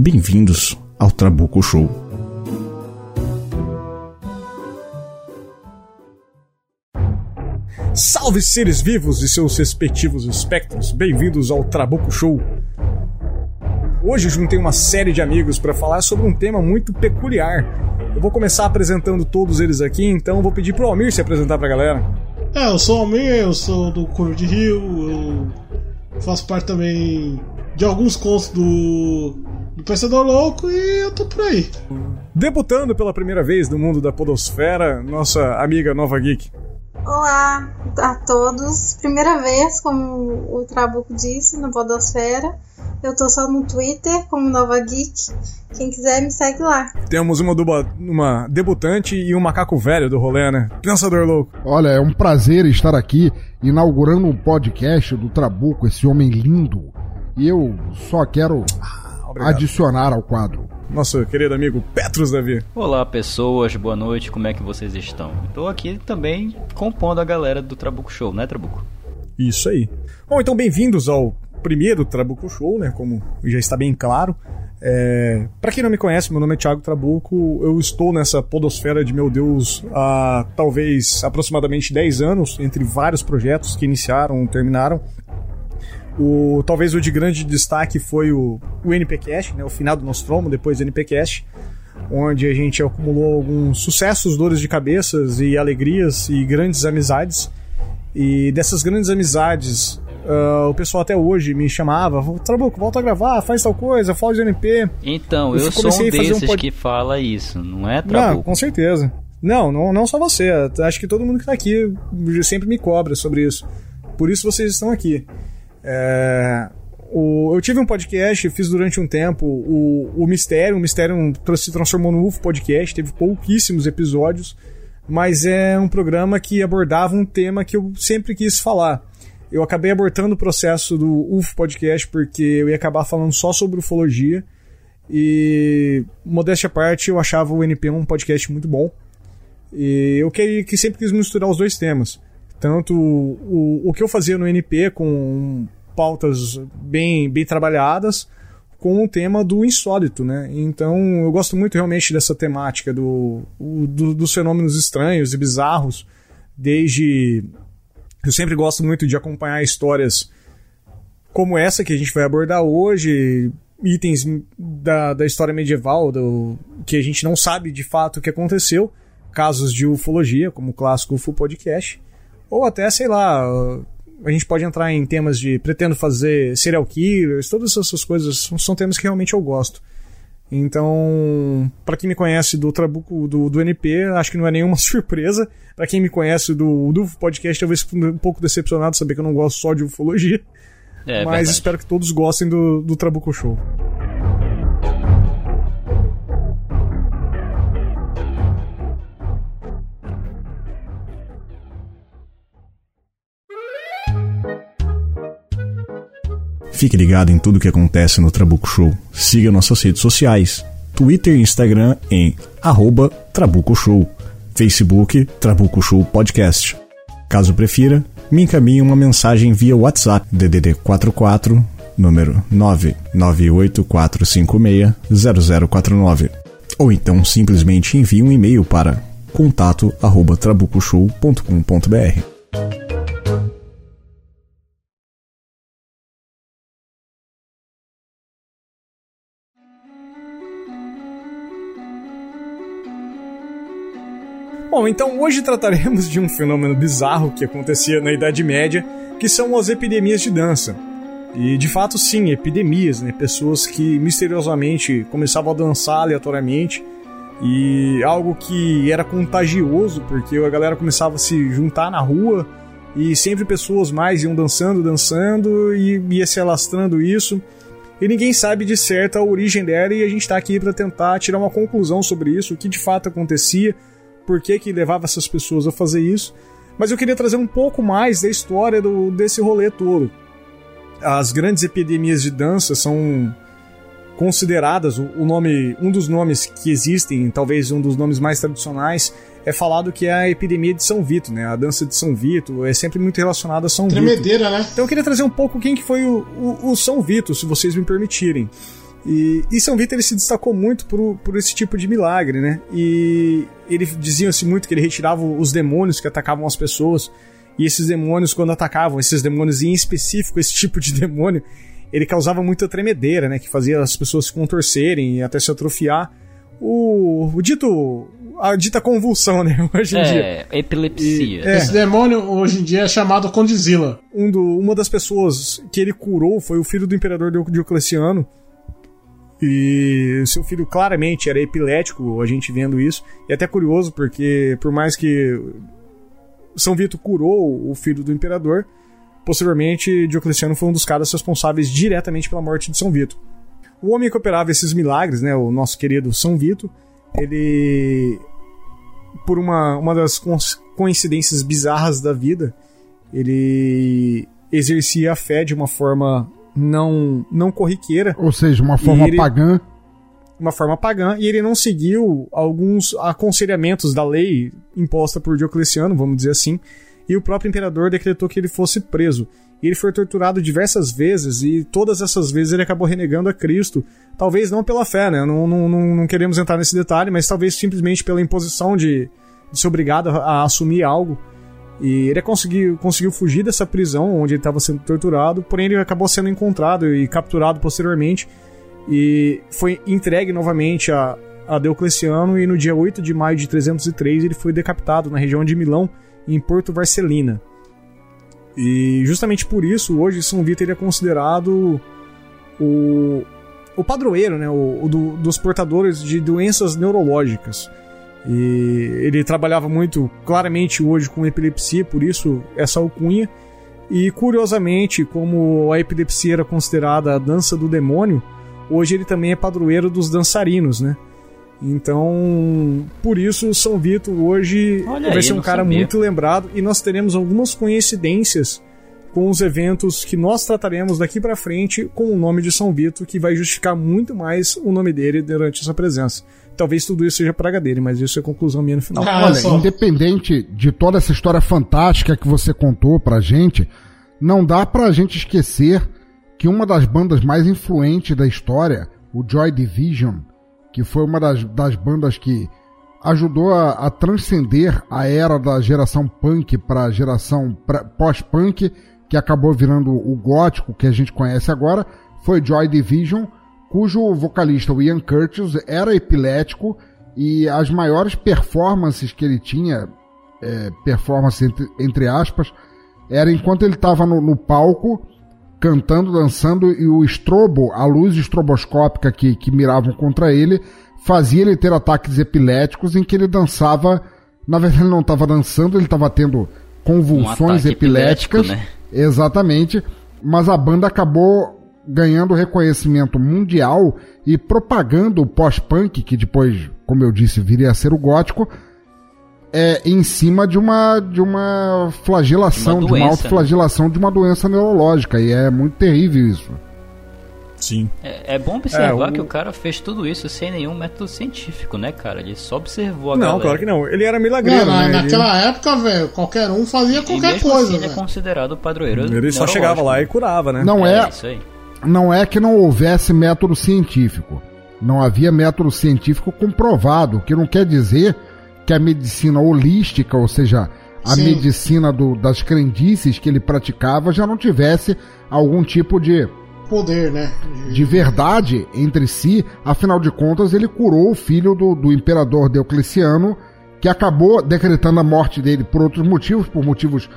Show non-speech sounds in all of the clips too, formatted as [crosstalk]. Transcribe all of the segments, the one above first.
Bem-vindos ao Trabuco Show. Salve seres vivos e seus respectivos espectros, bem-vindos ao Trabuco Show. Hoje juntei uma série de amigos para falar sobre um tema muito peculiar. Eu vou começar apresentando todos eles aqui, então vou pedir pro Almir se apresentar pra galera. É, eu sou o Almir, eu sou do Curvo de Rio, eu faço parte também de alguns contos do, do Pensador Louco e eu tô por aí. Debutando pela primeira vez no mundo da podosfera, nossa amiga Nova Geek. Olá a todos. Primeira vez, como o Trabuco disse, na Podosfera. Eu tô só no Twitter como Nova Geek. Quem quiser me segue lá. Temos uma, duba, uma debutante e um macaco velho do rolê, né? Pensador louco. Olha, é um prazer estar aqui inaugurando um podcast do Trabuco, esse homem lindo. E eu só quero ah, adicionar ao quadro nosso querido amigo Petrus Davi. Olá, pessoas, boa noite, como é que vocês estão? Estou aqui também compondo a galera do Trabuco Show, né, Trabuco? Isso aí. Bom, então bem-vindos ao primeiro Trabuco Show, né, como já está bem claro. É... Para quem não me conhece, meu nome é Thiago Trabuco, eu estou nessa podosfera de meu Deus há talvez aproximadamente 10 anos, entre vários projetos que iniciaram, terminaram. O, talvez o de grande destaque foi o, o NPcast, né, o final do Nostromo, depois do NPcast, onde a gente acumulou alguns sucessos, dores de cabeças e alegrias e grandes amizades. E dessas grandes amizades, uh, o pessoal até hoje me chamava, Trabuco, volta a gravar, faz tal coisa, fala de NP. Então, eu, eu sou um desses um pod... que fala isso, não é, Trabuco? Não, com certeza. Não, não, não só você. Acho que todo mundo que tá aqui sempre me cobra sobre isso. Por isso vocês estão aqui. É, o, eu tive um podcast, fiz durante um tempo o, o Mistério. O Mistério se transformou no UFO Podcast, teve pouquíssimos episódios, mas é um programa que abordava um tema que eu sempre quis falar. Eu acabei abortando o processo do UFO Podcast porque eu ia acabar falando só sobre ufologia. E, modéstia à parte, eu achava o NP um podcast muito bom. E eu que, que sempre quis misturar os dois temas. Tanto o, o que eu fazia no NP com pautas bem, bem trabalhadas, com o tema do insólito, né? Então eu gosto muito realmente dessa temática do, do, dos fenômenos estranhos e bizarros, desde. Eu sempre gosto muito de acompanhar histórias como essa que a gente vai abordar hoje, itens da, da história medieval, do, que a gente não sabe de fato o que aconteceu, casos de ufologia, como o clássico UFO Podcast, ou até, sei lá, a gente pode entrar em temas de pretendo fazer serial killers, todas essas coisas são, são temas que realmente eu gosto. Então, para quem me conhece do Trabuco do, do NP, acho que não é nenhuma [laughs] surpresa. Para quem me conhece do, do podcast, talvez um pouco decepcionado saber que eu não gosto só de ufologia. É, mas verdade. espero que todos gostem do, do Trabuco Show. Fique ligado em tudo o que acontece no Trabuco Show. Siga nossas redes sociais: Twitter e Instagram em arroba Trabuco Show, Facebook Trabuco Show Podcast. Caso prefira, me encaminhe uma mensagem via WhatsApp DDD 44 número 99845600049 ou então simplesmente envie um e-mail para contato@trabucoshow.com.br. Então hoje trataremos de um fenômeno bizarro que acontecia na Idade Média, que são as epidemias de dança. E de fato, sim, epidemias, né? Pessoas que misteriosamente começavam a dançar aleatoriamente e algo que era contagioso, porque a galera começava a se juntar na rua e sempre pessoas mais iam dançando, dançando e ia se alastrando isso. e ninguém sabe de certo a origem dela e a gente está aqui para tentar tirar uma conclusão sobre isso, o que de fato acontecia, por que que levava essas pessoas a fazer isso. Mas eu queria trazer um pouco mais da história do, desse rolê todo. As grandes epidemias de dança são consideradas o nome, um dos nomes que existem, talvez um dos nomes mais tradicionais, é falado que é a epidemia de São Vito, né? A dança de São Vito é sempre muito relacionada a São Tremedeira, Vito. né? Então eu queria trazer um pouco quem que foi o, o, o São Vito, se vocês me permitirem. E, e, São Vito ele se destacou muito por, por esse tipo de milagre, né? E ele dizia-se muito que ele retirava os demônios que atacavam as pessoas. E esses demônios, quando atacavam, esses demônios em específico, esse tipo de [laughs] demônio, ele causava muita tremedeira, né? Que fazia as pessoas se contorcerem e até se atrofiar. O, o dito. A dita convulsão, né? [laughs] Hoje em é, dia. É, epilepsia. E, é, Esse demônio hoje em dia é chamado Condizila. Um do, uma das pessoas que ele curou foi o filho do imperador Diocleciano. E seu filho claramente era epilético, a gente vendo isso. E até curioso, porque por mais que São Vito curou o filho do imperador, Posteriormente, Diocleciano foi um dos caras responsáveis diretamente pela morte de São Vito. O homem que operava esses milagres, né, o nosso querido São Vito, ele, por uma, uma das coincidências bizarras da vida, ele exercia a fé de uma forma não, não corriqueira. Ou seja, uma forma ele, pagã. Uma forma pagã, e ele não seguiu alguns aconselhamentos da lei imposta por Diocleciano, vamos dizer assim, e o próprio imperador decretou que ele fosse preso. E ele foi torturado diversas vezes, e todas essas vezes ele acabou renegando a Cristo. Talvez não pela fé, né? Não, não, não, não queremos entrar nesse detalhe, mas talvez simplesmente pela imposição de, de ser obrigado a, a assumir algo. E ele conseguiu, conseguiu fugir dessa prisão onde ele estava sendo torturado, porém ele acabou sendo encontrado e capturado posteriormente. E foi entregue novamente a, a Diocleciano, e no dia 8 de maio de 303 ele foi decapitado na região de Milão em Porto Varcelina. E justamente por isso, hoje, São Vito é considerado o, o padroeiro né, o, o do, dos portadores de doenças neurológicas. E ele trabalhava muito claramente hoje com epilepsia, por isso essa alcunha. E curiosamente, como a epilepsia era considerada a dança do demônio, hoje ele também é padroeiro dos dançarinos, né? Então, por isso, São Vito hoje Olha vai aí, ser um cara sabia. muito lembrado e nós teremos algumas coincidências com os eventos que nós trataremos daqui para frente com o nome de São Vito, que vai justificar muito mais o nome dele durante essa presença. Talvez tudo isso seja praga dele, mas isso é a conclusão minha no final. Ah, Olha, só. independente de toda essa história fantástica que você contou pra gente, não dá pra gente esquecer que uma das bandas mais influentes da história, o Joy Division, que foi uma das, das bandas que ajudou a, a, transcender a era da geração punk para a geração pós-punk, que acabou virando o gótico que a gente conhece agora, foi Joy Division, cujo vocalista, o Ian Curtis, era epilético e as maiores performances que ele tinha, é, performance entre, entre aspas, era enquanto ele estava no, no palco cantando, dançando, e o estrobo, a luz estroboscópica que, que miravam contra ele, fazia ele ter ataques epiléticos em que ele dançava. Na verdade, ele não estava dançando, ele estava tendo convulsões um epiléticas. Né? Exatamente. Mas a banda acabou ganhando reconhecimento mundial e propagando o pós-punk, que depois, como eu disse, viria a ser o gótico, é, em cima de uma, de uma flagelação, de uma, de uma autoflagelação né? de uma doença neurológica. E é muito terrível isso. Sim. É, é bom observar é, o... que o cara fez tudo isso sem nenhum método científico, né, cara? Ele só observou a não, galera. Não, claro que não. Ele era milagreiro, não, né? Naquela ele... época, velho, qualquer um fazia qualquer e coisa, assim, Ele é considerado padroeiro Ele só chegava lá e curava, né? Não é, é não é que não houvesse método científico. Não havia método científico comprovado, que não quer dizer que a medicina holística, ou seja, a Sim. medicina do, das crendices que ele praticava, já não tivesse algum tipo de poder, né? De verdade entre si. Afinal de contas, ele curou o filho do, do imperador Diocleciano, que acabou decretando a morte dele por outros motivos, por motivos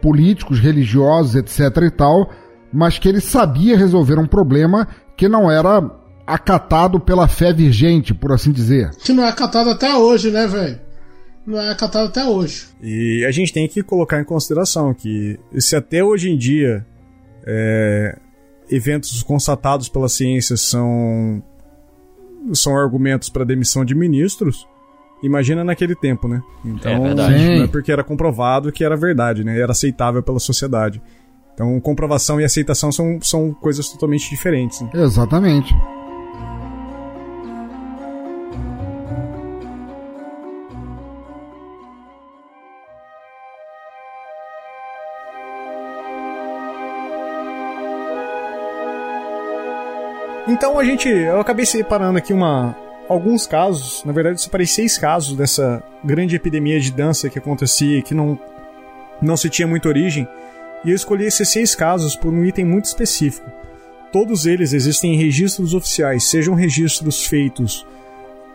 políticos, religiosos, etc e tal, mas que ele sabia resolver um problema que não era acatado pela fé vigente, por assim dizer. Que não é acatado até hoje, né, velho? não é acatado até hoje. E a gente tem que colocar em consideração que se até hoje em dia é, eventos constatados pela ciência são são argumentos para demissão de ministros, imagina naquele tempo, né? Então, É verdade. Não é porque era comprovado que era verdade, né? Era aceitável pela sociedade. Então, comprovação e aceitação são, são coisas totalmente diferentes. né? Exatamente. Então a gente, eu acabei separando aqui uma alguns casos, na verdade eu separei seis casos dessa grande epidemia de dança que acontecia e que não não se tinha muita origem, e eu escolhi esses seis casos por um item muito específico. Todos eles existem em registros oficiais, sejam registros feitos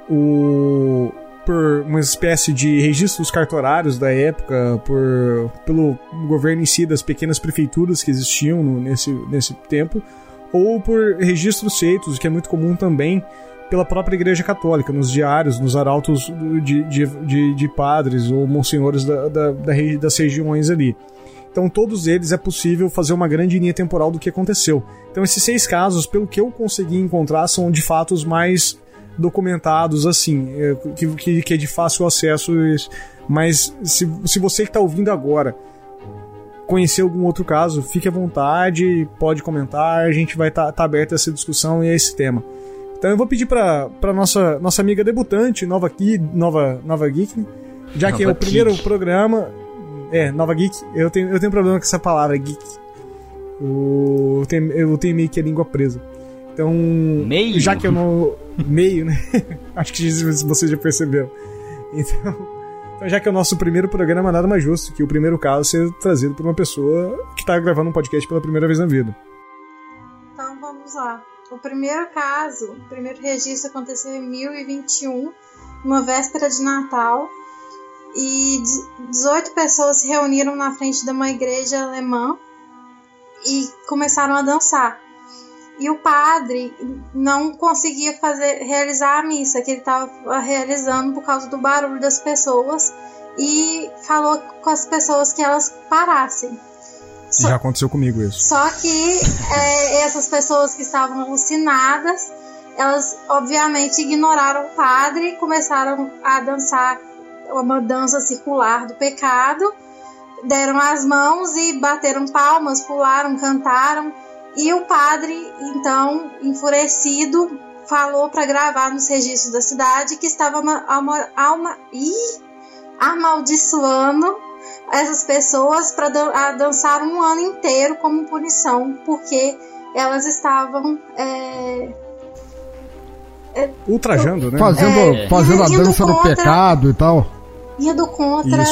o, por uma espécie de registros cartorários da época, por, pelo governo em si, das pequenas prefeituras que existiam no- nesse, nesse tempo, ou por registros feitos, que é muito comum também pela própria Igreja Católica, nos diários, nos arautos de, de, de, de padres ou monsenhores da, da, da das regiões ali. Então, todos eles é possível fazer uma grande linha temporal do que aconteceu. Então, esses seis casos, pelo que eu consegui encontrar, são de fato os mais documentados, assim, é, que, que, que é de fácil acesso. Mas, se, se você que está ouvindo agora conhecer algum outro caso, fique à vontade, pode comentar, a gente vai estar aberto a essa discussão e a esse tema. Então eu vou pedir para nossa nossa amiga debutante, nova aqui, nova nova geek, né? já que é Nova o primeiro geek. programa, é, nova geek, eu tenho eu tenho problema com essa palavra geek. O, eu, tenho, eu tenho meio que a língua presa. Então, Meio? já que eu não meio, né? [laughs] Acho que você já percebeu. Então, então, já que é o nosso primeiro programa, nada mais justo que o primeiro caso ser trazido por uma pessoa que está gravando um podcast pela primeira vez na vida. Então vamos lá. O primeiro caso, o primeiro registro aconteceu em 1021, uma véspera de Natal, e de- 18 pessoas se reuniram na frente de uma igreja alemã e começaram a dançar. E o padre não conseguia fazer realizar a missa que ele estava realizando por causa do barulho das pessoas e falou com as pessoas que elas parassem. Só- Já aconteceu comigo isso. só que é, essas pessoas que estavam alucinadas, elas obviamente ignoraram o padre e começaram a dançar uma dança circular do pecado, deram as mãos e bateram palmas, pularam, cantaram. E o padre, então, enfurecido, falou para gravar nos registros da cidade que estava alma- alma- ih, amaldiçoando essas pessoas para dançar um ano inteiro como punição, porque elas estavam é, Ultrajando, né? Fazendo, É. fazendo a dança do contra- pecado e tal. indo contra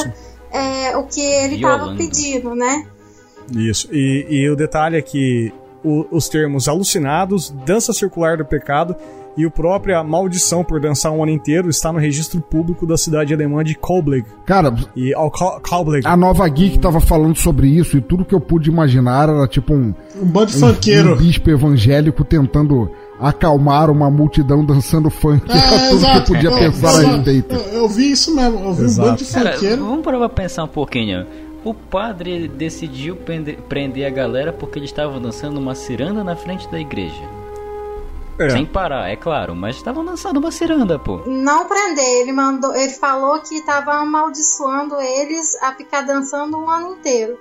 é, o que ele estava pedindo, né? Isso. E, e o detalhe é que o- os termos alucinados, dança circular do pecado e o próprio a maldição por dançar um ano inteiro está no registro público da cidade alemã de Koblenz. Cara, E ao Koblenz. a nova geek tava falando sobre isso e tudo que eu pude imaginar era tipo um, Um bando um, funkeiro. um bispo evangélico tentando acalmar uma multidão dançando funk. É, Era [laughs] tudo que eu exato. podia Não, pensar a respeito. Eu, eu vi isso mesmo. Eu vi um Exato. bando de funkeiro. vamos parar pra pensar um pouquinho. O padre decidiu prender, prender a galera porque eles estavam dançando uma ciranda na frente da igreja. É. Sem parar, é claro, mas estavam dançando uma ciranda, pô. Não prender, ele mandou, ele falou que estava amaldiçoando eles a ficar dançando um ano inteiro.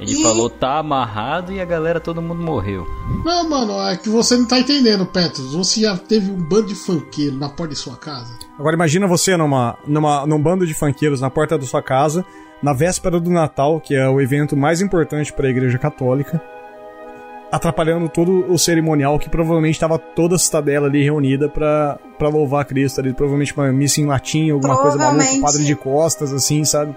Ele E- falou tá amarrado e a galera, todo mundo morreu. Não, mano, é que você não tá entendendo, Petros. Você já teve um bando de funkeiro na porta de sua casa? Agora imagina você numa, numa, num bando de funkeiros na porta da sua casa, na véspera do Natal, que é o evento mais importante para a Igreja Católica, atrapalhando todo o cerimonial que provavelmente estava toda a cidadela ali reunida para louvar a Cristo ali, provavelmente uma missa em latim, alguma coisa maluca, padre de costas assim, sabe?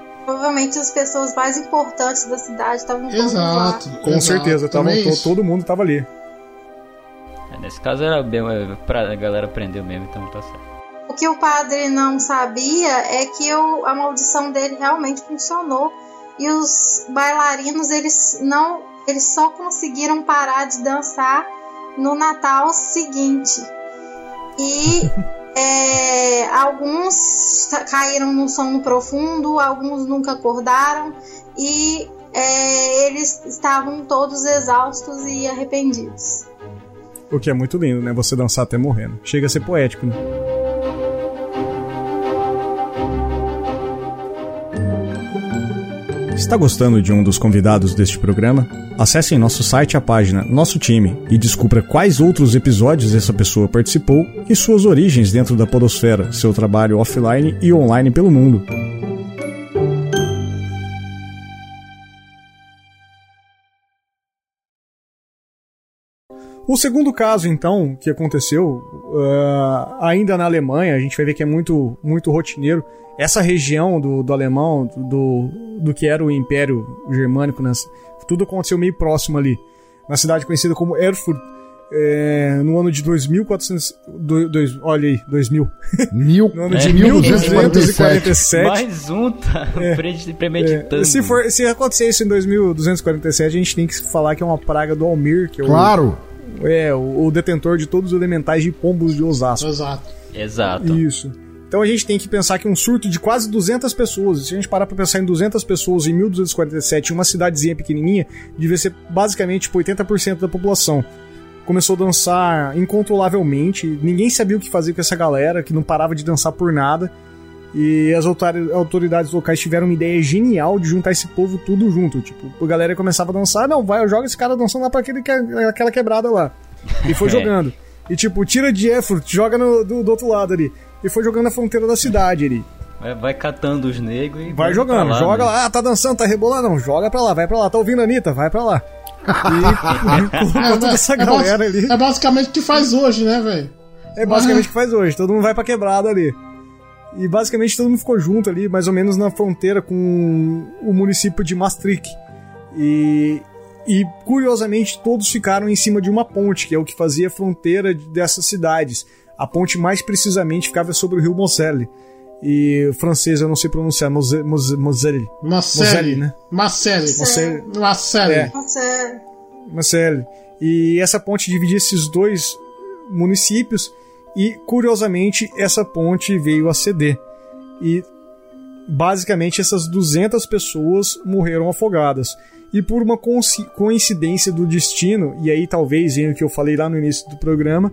Provavelmente as pessoas mais importantes da cidade estavam todas lá. Exato. Com exato, certeza, tava, também to- isso. todo mundo tava ali. É, nesse caso era bem, é, pra, a galera prendeu mesmo, então tá certo. O que o padre não sabia é que o- a maldição dele realmente funcionou e os bailarinos eles não eles só conseguiram parar de dançar no Natal seguinte e [laughs] é, alguns ca- caíram num sono profundo alguns nunca acordaram e é, eles estavam todos exaustos e arrependidos. O que é muito lindo, né? Você dançar até morrendo. Chega a ser poético, né? Está gostando de um dos convidados deste programa? Acesse em nosso site a página Nosso Time e descubra quais outros episódios essa pessoa participou e suas origens dentro da Podosfera, seu trabalho offline e online pelo mundo. O segundo caso, então, que aconteceu, uh, ainda na Alemanha, a gente vai ver que é muito, muito rotineiro. Essa região do, do alemão, do, do que era o Império Germânico, né, tudo aconteceu meio próximo ali. Na cidade conhecida como Erfurt, é, no ano de 2400. Do, dois, olha aí, 2000. Mil, [laughs] no ano é, de 1247. Mais um, tá? É, [laughs] premeditando. É, se, for, se acontecer isso em 2247, a gente tem que falar que é uma praga do Almir, que é o. Claro! É, o, o, detentor de todos os elementais de pombos de Osasco. Exato. Exato. Isso. Então a gente tem que pensar que um surto de quase 200 pessoas, se a gente parar pra pensar em 200 pessoas em 1247, uma cidadezinha pequenininha, devia ser basicamente tipo, 80% da população. Começou a dançar incontrolavelmente, ninguém sabia o que fazer com essa galera, que não parava de dançar por nada. E as autoridades locais tiveram uma ideia genial de juntar esse povo tudo junto. Tipo, a galera começava a dançar, não, vai, joga esse cara dançando lá pra aquele, aquela quebrada lá. E foi [laughs] jogando. E tipo, tira de Erfurt, joga no, do, do, outro lado ali. E foi jogando na fronteira da cidade ali. Vai, vai catando os negros e. Vai jogando, lá, joga né? lá, ah, tá dançando, tá rebolando, não, joga pra lá, vai pra lá, tá ouvindo a Anitta, vai pra lá. E colocou [laughs] [laughs] toda essa galera é, ali. É basicamente o que faz hoje, né, velho? É basicamente o que faz hoje, todo mundo vai pra quebrada ali. E basicamente todo mundo ficou junto ali, mais ou menos na fronteira com o município de Maastricht. E, e curiosamente todos ficaram em cima de uma ponte, que é o que fazia a fronteira dessas cidades. A ponte mais precisamente ficava sobre o rio Moselle. E francês eu não sei pronunciar, Moselle. Moselle, Moselle né? Marcelle. Marcelle. Marcelle. É. Marcelle. E essa ponte dividia esses dois municípios e curiosamente essa ponte veio a ceder. E basicamente essas 200 pessoas morreram afogadas. E por uma coincidência do destino, e aí talvez venha o que eu falei lá no início do programa,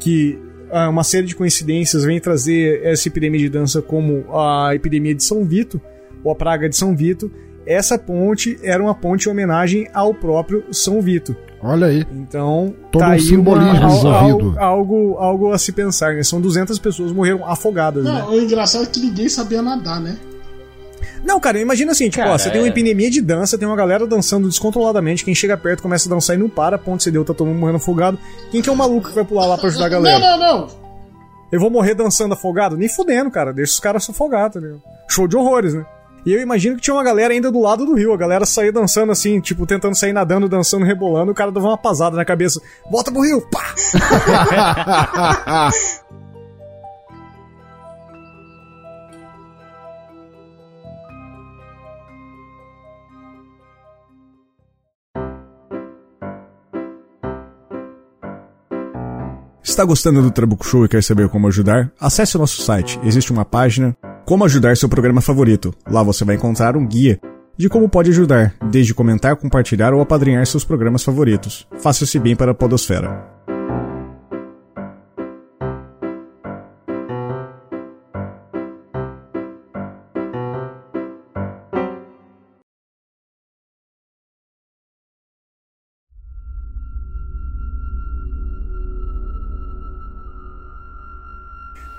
que ah, uma série de coincidências vem trazer essa epidemia de dança como a epidemia de São Vito, ou a praga de São Vito, essa ponte era uma ponte em homenagem ao próprio São Vito. Olha aí. Então, todo tá um simbolismo uma, resolvido. Algo, algo, algo, a se pensar, né? São 200 pessoas morreram afogadas, Não, né? o engraçado é que ninguém sabia nadar, né? Não, cara, imagina assim, tipo, Cara, ó, você tem uma é. epidemia de dança, tem uma galera dançando descontroladamente, quem chega perto começa a dançar e não para, ponto você deu, tá todo mundo morrendo afogado. Quem que é o maluco que vai pular lá pra ajudar a galera? Não, não, não. Eu vou morrer dançando afogado? Nem fudendo, cara, deixa os caras se afogar, tá ligado? Show de horrores, né? E eu imagino que tinha uma galera ainda do lado do rio. A galera saía dançando assim, tipo, tentando sair nadando, dançando, rebolando. O cara dava uma pasada na cabeça. Volta pro rio! Pá! Está gostando do Trabuco Show e quer saber como ajudar? Acesse o nosso site. Existe uma página Como ajudar seu programa favorito. Lá você vai encontrar um guia de como pode ajudar, desde comentar, compartilhar ou apadrinhar seus programas favoritos. Faça-se bem para a podosfera.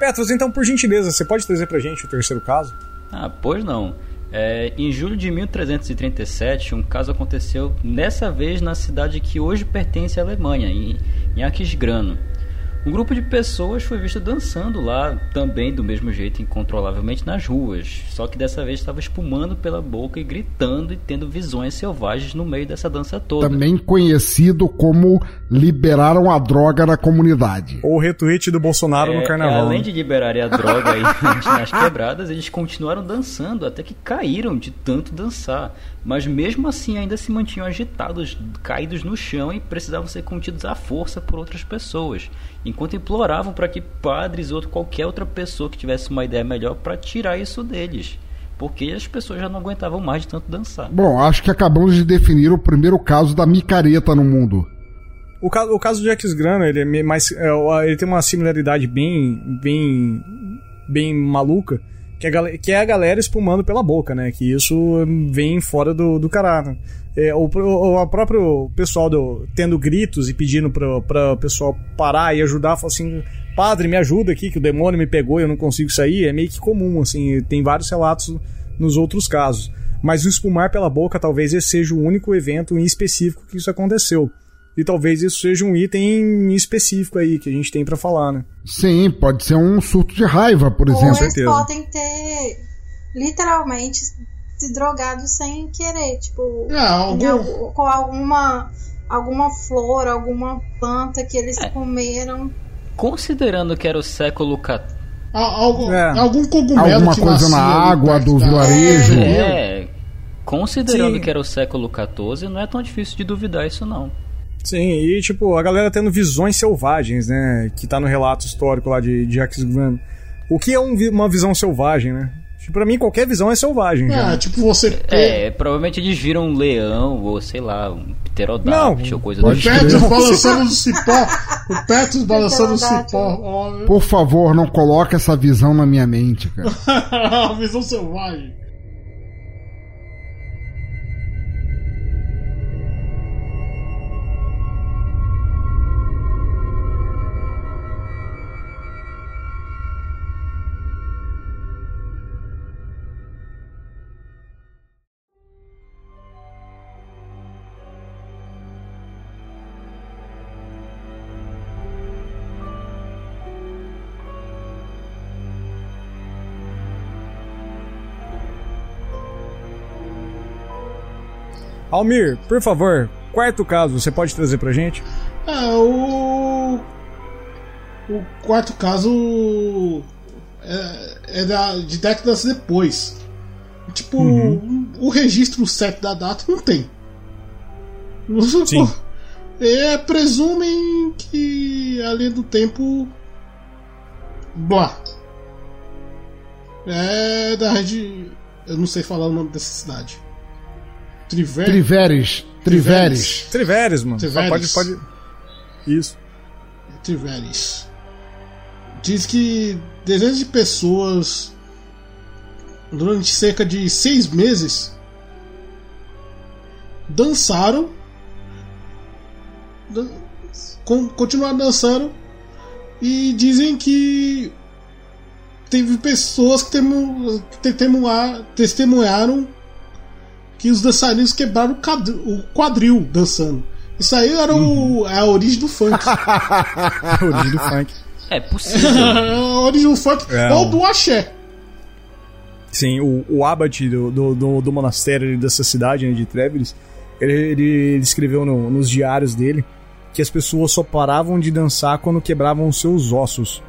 Petros, então, por gentileza, você pode trazer pra gente o terceiro caso? Ah, pois não. É, em julho de 1337, um caso aconteceu, dessa vez na cidade que hoje pertence à Alemanha, em, em Aquisgrano. Um grupo de pessoas foi visto dançando lá, também do mesmo jeito, incontrolavelmente nas ruas. Só que dessa vez estava espumando pela boca e gritando e tendo visões selvagens no meio dessa dança toda. Também conhecido como liberaram a droga na comunidade. Ou o retweet do Bolsonaro É, no carnaval. Além né? de liberarem a droga aí [laughs] nas- nas quebradas, eles continuaram dançando até que caíram de tanto dançar. Mas mesmo assim ainda se mantinham agitados, caídos no chão e precisavam ser contidos à força por outras pessoas, enquanto imploravam para que padres ou qualquer outra pessoa que tivesse uma ideia melhor para tirar isso deles. porque as pessoas já não aguentavam mais de tanto dançar. Bom, acho que acabamos de definir o primeiro caso da micareta no mundo. O caso, o caso do Jax Grana, ele, é mais, é, ele tem uma similaridade bem, bem, bem maluca, que, a que é a galera espumando pela boca, né? Que isso vem fora do, do caralho. É, o, o, o próprio pessoal do, tendo gritos e pedindo pra o pessoal parar e ajudar, falar assim, padre, me ajuda aqui, que o demônio me pegou e eu não consigo sair, é meio que comum, assim, tem vários relatos nos outros casos. Mas o espumar pela boca talvez esse seja o único evento em específico que isso aconteceu. E talvez isso seja um item em específico aí que a gente tem pra falar, né? Sim, pode ser um surto de raiva, por Ou exemplo. eles certeza. podem ter literalmente se drogado sem querer, tipo, É, em algum, algum- com alguma alguma flor, alguma planta que eles É. comeram. Considerando que era o século XIV. a- algo- É. algum cogumelo Alguma que coisa na água do vilarejo. É, considerando Sim. que era o século XIV, não é tão difícil de duvidar isso não. Sim, e tipo, a galera tendo visões selvagens, né? Que tá no relato histórico lá de, Jax Graham. O que é um uma visão selvagem, né? Tipo, pra mim, qualquer visão é selvagem. já. É, tipo você ter É, provavelmente eles viram um leão ou sei lá, um pterodáctilo Não, ou coisa do pode o tipo. Petros balançando no cipó. O Petros balançando Verdade. cipó. Por favor, não coloque essa visão na minha mente, cara. [laughs] A visão selvagem. Almir, por favor, quarto caso, você pode trazer pra gente? É, o. O quarto caso é, é da, de décadas depois. Tipo, o registro certo da data não tem. [laughs] Sim. É, presumem que a linha do tempo. Blá. É da rede. Eu não sei falar o nome dessa cidade. Triver... Triveres, Triveres. Triveres, mano. Triveres. Pode, pode. Isso. Triveres. Diz que dezenas de pessoas durante cerca de seis meses dançaram dan- con- continuaram dançando e dizem que teve pessoas que, temu- que testemunha- testemunharam que os dançarinos quebraram o quadril, dançando. Isso aí era o, é a origem do funk. [laughs] A origem do funk. É possível. [laughs] a origem do funk É, ou do axé. Sim, o, o abate do, do, do, do monastério dessa cidade, né, de Treveris, ele, ele, ele escreveu no- nos diários dele que as pessoas só paravam de dançar quando quebravam os seus ossos.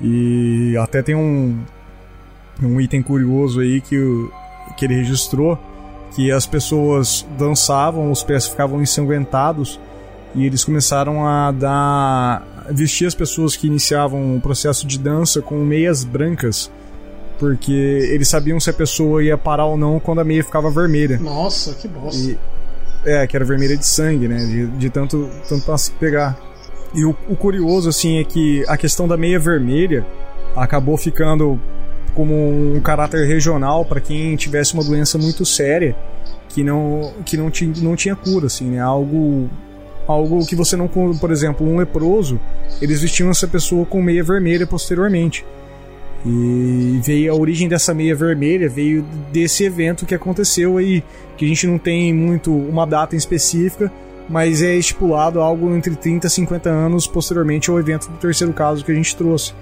E até tem um, um item curioso aí que, que ele registrou, que as pessoas dançavam, os pés ficavam ensanguentados, e eles começaram a dar... vestir as pessoas que iniciavam o processo de dança com meias brancas, porque eles sabiam se a pessoa ia parar ou não quando a meia ficava vermelha. Nossa, que bosta. E, é, que era vermelha de sangue, né? De, de tanto, tanto pra se pegar. E o, o curioso, assim, é que a questão da meia vermelha acabou ficando como um caráter regional para quem tivesse uma doença muito séria que não, que não, tinha, não tinha cura, assim, né? Algo, algo que você não. Por exemplo, um leproso, eles vestiam essa pessoa com meia vermelha posteriormente. E veio a origem dessa meia vermelha veio desse evento que aconteceu aí, que a gente não tem muito uma data específica, mas é estipulado algo entre 30 e 50 anos posteriormente ao evento do terceiro caso que a gente trouxe.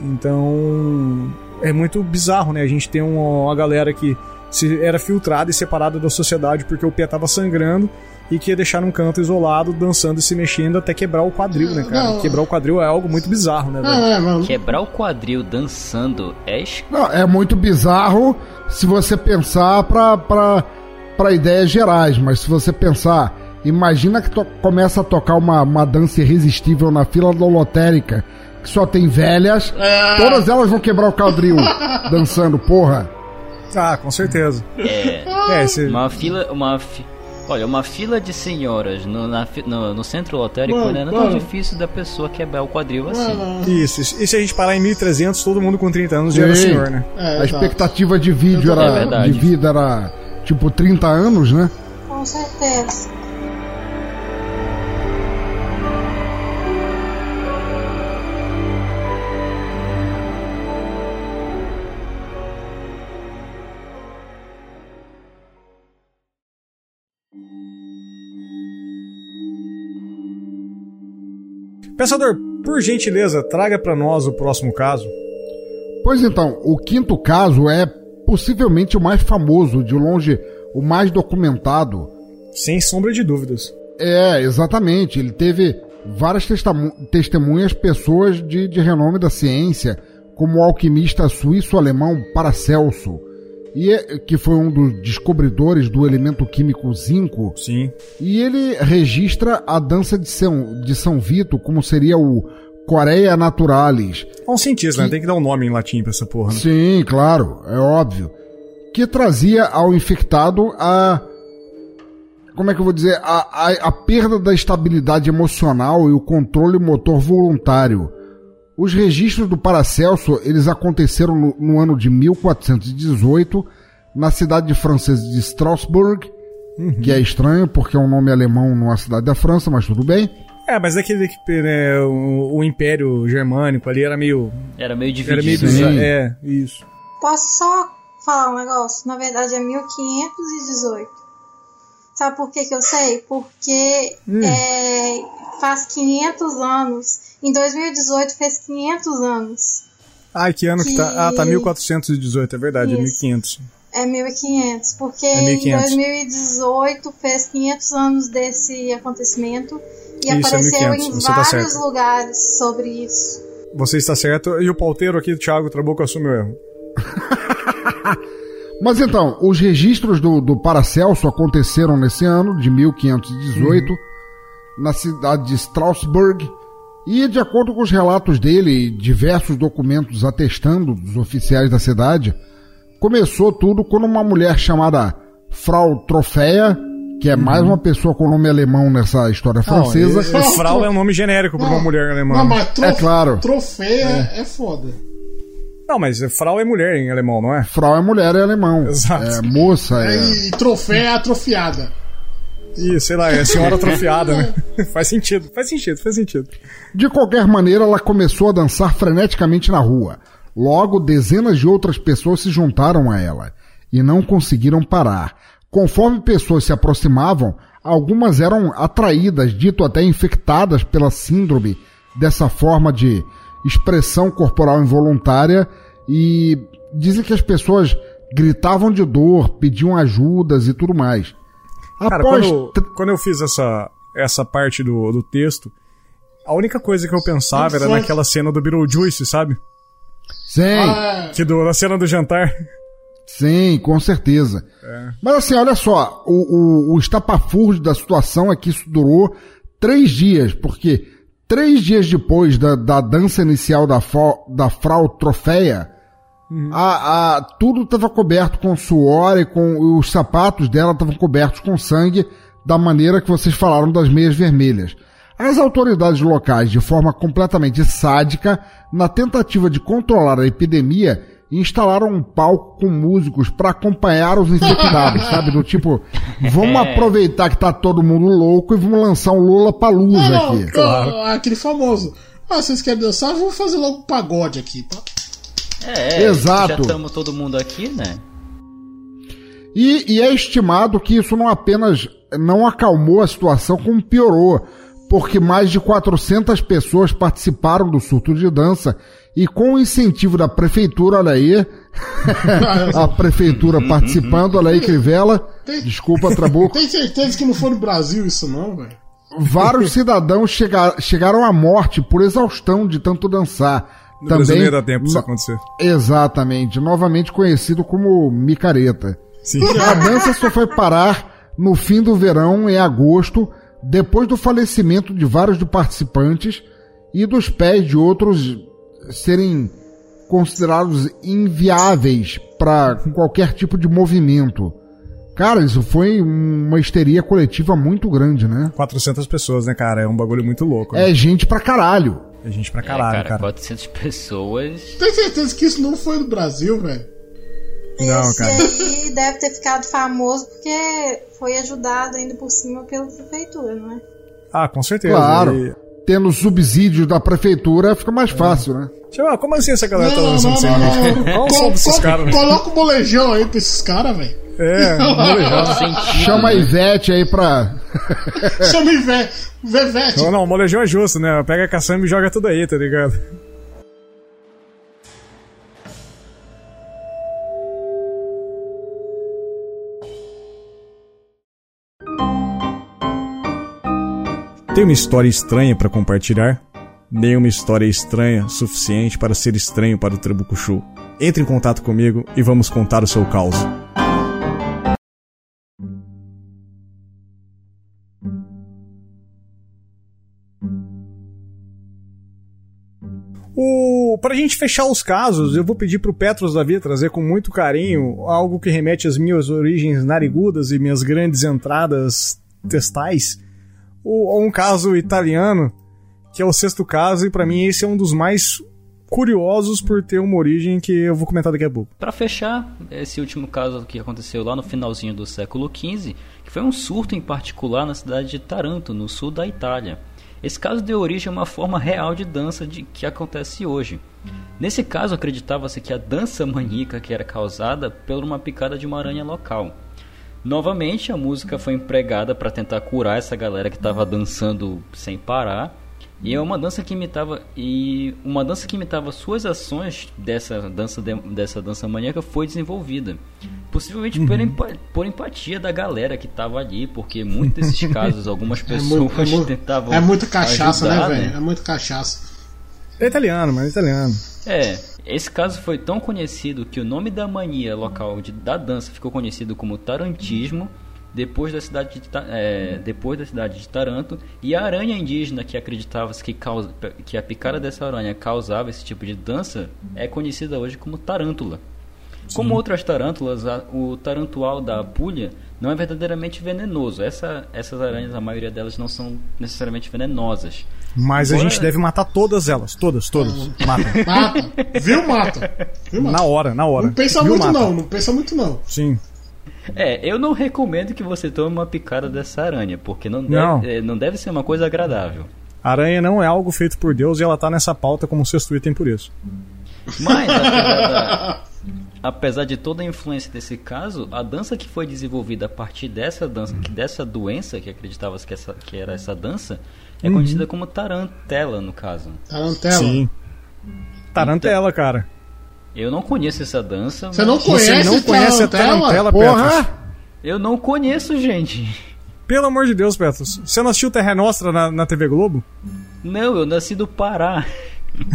Então é muito bizarro, né? A gente tem uma, uma galera que se era filtrada e separada da sociedade porque o pé tava sangrando e que ia deixar num canto isolado, dançando e se mexendo até quebrar o quadril, né, cara? Não. Quebrar o quadril é algo muito bizarro, né, velho? É. Quebrar o quadril dançando é Não, é muito bizarro se você pensar pra, pra, pra ideias gerais, mas se você pensar, imagina que começa a tocar uma, uma dança irresistível na fila da lotérica, que só tem velhas, É. todas elas vão quebrar o quadril [laughs] dançando, porra. Ah, com certeza. É. É, esse... Uma fila. Uma fi... Olha, uma fila de senhoras no, na fi- no, no centro lotérico Mano, não é tão difícil da pessoa quebrar o quadril assim. Mano, Isso, e se a gente parar em 1300, todo mundo com 30 anos já era senhor, né? é, A expectativa de vídeo É era, verdade. de vida era tipo 30 anos, né? Com certeza. Pensador, por gentileza, traga pra nós o próximo caso. Pois então, o quinto caso é possivelmente o mais famoso, de longe o mais documentado. Sem sombra de dúvidas. É, exatamente. Ele teve várias testemunhas, pessoas de, de renome da ciência, como o alquimista suíço-alemão Paracelso, e é- que foi um dos descobridores do elemento químico zinco. Sim. E ele registra a dança de São, de São Vito, como seria o Coreia Naturalis, É um cientista, né? Tem que dar um nome em latim pra essa porra, né? Sim, claro, é óbvio. Que trazia ao infectado a. Como é que eu vou dizer? A, a, a perda da estabilidade emocional e o controle motor voluntário. Os registros do Paracelso, eles aconteceram no, no ano de 1418, na cidade francesa de Strasbourg, que é estranho porque é um nome alemão numa cidade da França, mas tudo bem. É, mas daquele que né, o, o Império Germânico ali era meio. Era meio Era meio dividido. Bizarro. É, isso. Posso só falar um negócio? Na verdade é 1518. Sabe por que, que eu sei? Porque Hum. é, faz 500 anos. Em 2018 fez 500 anos. Ai, que ano que, tá? Ah, tá Que- 1418, é verdade, é Isso. 1500. É 1500, porque É 1500. em 2018 fez 500 anos desse acontecimento e Isso, é apareceu 1500, em você tá vários certo. lugares sobre isso. Você está certo. E o pauteiro aqui, Thiago Trabuco, assume o erro. [laughs] Mas então, os registros do, do Paracelso aconteceram nesse ano, de 1518, na cidade de Strasbourg, e de acordo com os relatos dele e diversos documentos atestando dos oficiais da cidade, começou tudo quando uma mulher chamada Frau Trofeia, que é mais uma pessoa com nome alemão nessa história francesa, Não, e- e Frau é um nome genérico pra uma mulher alemã. Não, mas trof... É claro. troféia é. foda. Não, mas Frau é mulher em alemão, não é? Frau é mulher, é alemão. Exato. É moça, é. E troféia é atrofiada. Ih, sei lá, é senhora atrofiada, né? [laughs] faz sentido, faz sentido, faz sentido. De qualquer maneira, ela começou a dançar freneticamente na rua. Logo, dezenas de outras pessoas se juntaram a ela e não conseguiram parar. Conforme pessoas se aproximavam, algumas eram atraídas, dito até infectadas pela síndrome dessa forma de expressão corporal involuntária e dizem que as pessoas gritavam de dor, pediam ajudas e tudo mais. Cara, Após quando, quando eu fiz essa, essa parte do, do texto, a única coisa que eu pensava era naquela cena do Beetlejuice, sabe? Sim. Ah, Que do, na cena do jantar. Sim, com certeza. Mas assim, olha só, o, o, o estapafúrdio da situação é que isso durou três dias, porque três dias depois da, da dança inicial da, fo, da Frau Trofeia, a, a, tudo estava coberto com suor e com os sapatos dela estavam cobertos com sangue, da maneira que vocês falaram das meias vermelhas. As autoridades locais, de forma completamente sádica, na tentativa de controlar a epidemia, instalaram um palco com músicos para acompanhar os infectados, [laughs] sabe? Do tipo, vamos aproveitar que tá todo mundo louco e vamos lançar um Lula Palusa não, aqui. não, aquele famoso. Ah, vocês querem dançar? Vamos fazer logo um pagode aqui, tá? É, Exato. já estamos todo mundo aqui, né? E, e é estimado que isso não apenas não acalmou a situação, como piorou, porque mais de 400 pessoas participaram do surto de dança e com o incentivo da prefeitura, olha aí, [laughs] a prefeitura participando, olha aí, Crivella, desculpa, Trabuco, Tem certeza que não foi no Brasil isso não, velho? vários cidadãos chega- chegaram à morte por exaustão de tanto dançar. No Também, ia dar tempo isso no- acontecer. Exatamente, novamente conhecido como micareta. Sim. [laughs] A dança só foi parar no fim do verão, em agosto, depois do falecimento de vários dos participantes e dos pés de outros serem considerados inviáveis para qualquer tipo de movimento. Cara, isso foi uma histeria coletiva muito grande, né? 400 pessoas, né, cara? É um bagulho muito louco. Né? É gente pra caralho. É gente pra caralho, é, cara, cara. 400 pessoas. Tem certeza que isso não foi no Brasil, velho? Não, Esse cara. aí deve ter ficado famoso porque foi ajudado ainda por cima pela prefeitura, não é? Ah, com certeza. Claro. E... Tendo subsídio da prefeitura fica mais fácil, né? Tio, como assim essa galera tá não, tá lançando cerveja? Qual são desses caras? Coloca o molejão aí pra esses caras, velho. É, [laughs] molejão. Chama a Ivete aí pra. [laughs] Chama Ivete. Vevete. Não, não, o molejão é justo, né? Pega a caçamba e joga tudo aí, tá ligado? Tem uma história estranha para compartilhar? Nenhuma história estranha suficiente para ser estranho para o Trabucuchu. Entre em contato comigo e vamos contar o seu caos. O... Para a gente fechar os casos, eu vou pedir para o Petros Davi trazer com muito carinho algo que remete às minhas origens narigudas e minhas grandes entradas testais ou, um caso italiano, que é o sexto caso, e para mim esse é um dos mais curiosos por ter uma origem que eu vou comentar daqui a pouco. Para fechar, esse último caso que aconteceu lá no finalzinho do século XV, que foi um surto em particular na cidade de Taranto, no sul da Itália. Esse caso deu origem a uma forma real de dança de, que acontece hoje. Nesse caso, acreditava-se que a dança maníaca que era causada por uma picada de uma aranha local. Novamente, a música foi empregada para tentar curar essa galera que estava dançando sem parar. E é uma dança que imitava e uma dança que imitava suas ações dessa dança de, dessa dança maníaca foi desenvolvida. Possivelmente uhum. por, empa, por empatia da galera que estava ali, porque muitos desses [laughs] casos algumas pessoas é muito, é muito, tentavam É muito cachaça, né, ajudar, né, velho? É muito cachaça. É italiano, mas é italiano. É, esse caso foi tão conhecido que o nome da mania local de, da dança ficou conhecido como tarantismo depois da cidade de, é, depois da cidade de Taranto e a aranha indígena que acreditava-se que, causa, que a picada dessa aranha causava esse tipo de dança é conhecida hoje como tarântula. Sim. Como outras tarântulas, a, o tarantual da Apulha não é verdadeiramente venenoso. Essa, essas aranhas, a maioria delas não são necessariamente venenosas. Mas a gente deve matar todas elas, todas, todas. Mata. Mata. Viu, mata. Viu, mata. Na hora, na hora. Não pensa Viu, muito mata. não, não pensa muito não. Sim. É, eu não recomendo que você tome uma picada dessa aranha, porque não, não. Deve, é, não deve ser uma coisa agradável. Aranha não é algo feito por Deus e ela tá nessa pauta como sexto item por isso. Mas, [laughs] apesar, da, apesar de toda a influência desse caso, a dança que foi desenvolvida a partir dessa dança, dessa doença que acreditava que, essa, que era essa dança, é uhum. conhecida como tarantela, no caso. Tarantela? Sim. Tarantela, então, cara. Eu não conheço essa dança. Você não conhece, Você não conhece a tarantela, Porra! Eu não conheço, gente. Pelo amor de Deus, Petros. Você não assistiu Terra Nostra na, na TV Globo? Não, eu nasci do Pará.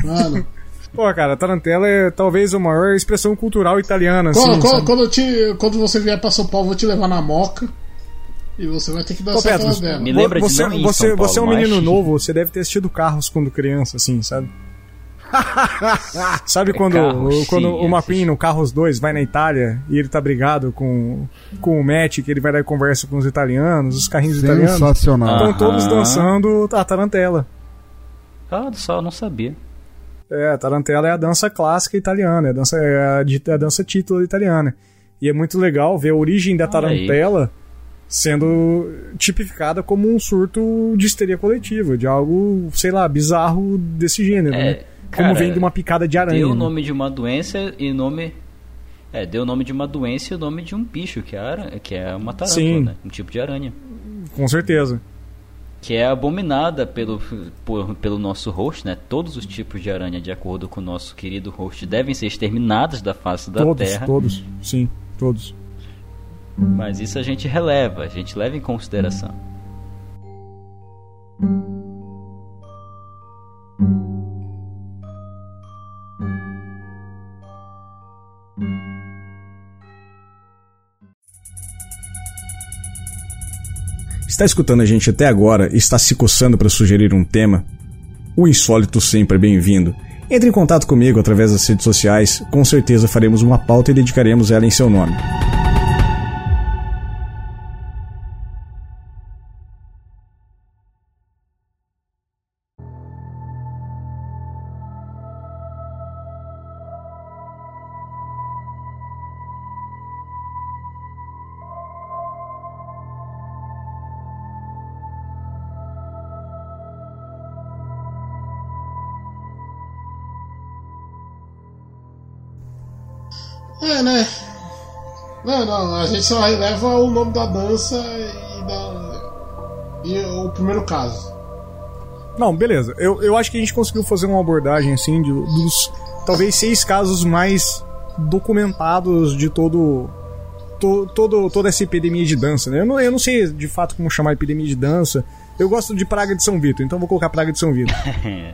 Mano. [laughs] Pô, cara, tarantela é talvez a maior expressão cultural italiana. Quando, assim, quando, quando, te, quando, você vier pra São Paulo, eu vou te levar na moca. E você vai ter que dar Ô, Petros, dela. Me lembra você, de você, Paulo, você é um mas... menino novo, você deve ter assistido Carros quando criança, assim, sabe? [laughs] sabe quando, Carros, quando sim, o McQueen no Carros 2 vai na Itália e ele tá brigado com, com o Matt, que ele vai dar conversa com os italianos, os carrinhos italianos. Sensacional. Estão todos dançando a tarantela. Ah, só não sabia. É, a tarantela é a dança clássica italiana, é a dança, é a, é a dança título italiana. E é muito legal ver a origem da tarantela sendo tipificada como um surto de histeria coletiva, de algo, sei lá, bizarro desse gênero, é, né? Como cara, vem de uma picada de aranha. Deu o né? nome de uma doença e nome. É, deu o nome de uma doença e o nome de um bicho, que é, que é uma tarântula, né? Um tipo de aranha. Com certeza. Que é abominada pelo, por, pelo nosso host, né? Todos os tipos de aranha, de acordo com o nosso querido host, devem ser exterminados da face da todos, Terra. Todos, sim, todos. Mas isso a gente releva, a gente leva em consideração. Está escutando a gente até agora e está se coçando para sugerir um tema? O insólito sempre é bem-vindo. Entre em contato comigo através das redes sociais, com certeza faremos uma pauta e dedicaremos ela em seu nome. A gente só releva o nome da dança e, da, e o primeiro caso. Não, beleza. Eu, eu acho que a gente conseguiu fazer uma abordagem assim de, dos talvez seis casos mais documentados de todo, to, todo toda essa epidemia de dança. Né? Eu, não, eu não sei de fato como chamar epidemia de dança. Eu gosto de Praga de São Vitor, então vou colocar Praga de São Vitor. [laughs] é,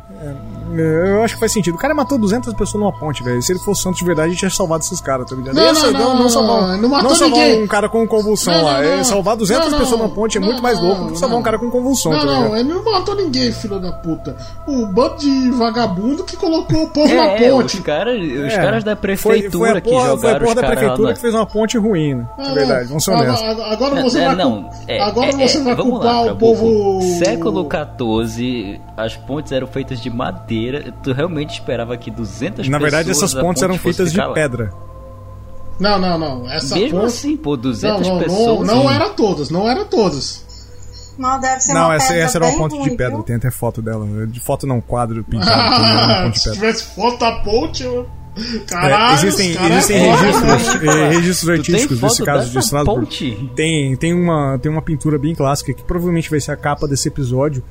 eu acho que faz sentido. O cara matou 200 pessoas numa ponte, velho. Se ele fosse santo de verdade, ele tinha salvado esses caras, tá ligado? Não, Esse- não, não, não, salvar, não matou não salvar ninguém. um cara com convulsão Não, lá. não, É, não. salvar 200 Não, não. pessoas numa ponte é muito Não, mais louco do não, que salvar não. um cara com convulsão, Não, tá ligado? não, ele não matou ninguém, filho da puta. O bando de vagabundo que colocou o povo É, [laughs] na é, ponte. os caras, os É, caras da foi, prefeitura foi a que porra, jogaram foi a porra da prefeitura que fez uma ponte ruim, né? É Não, verdade, não. vamos ser honestos. Agora, você vai, não, é, agora é, você é, vai culpar o povo. Século XIV, as pontes eram feitas de madeira. Tu realmente esperava que 200 Na verdade, pessoas essas a pontes ponte eram feitas de lá. pedra. Não, não, não. Essa Mesmo ponte. assim, pô, não, 200 não, não, pessoas. não sim. era todas, não era todas. Não, deve ser Não, uma essa, pedra essa era uma ponte de ruim, pedra. viu? Tem até foto dela. De foto não, quadro pintado. [laughs] tudo, uma ponte de Se pedra. tivesse foto da ponte, eu... É, Caralho, existem os caras existem é registros, né? eh, registros artísticos desse caso de Strasbourg. ponte? Tem, tem, uma, tem uma pintura bem clássica que provavelmente vai ser a capa desse episódio,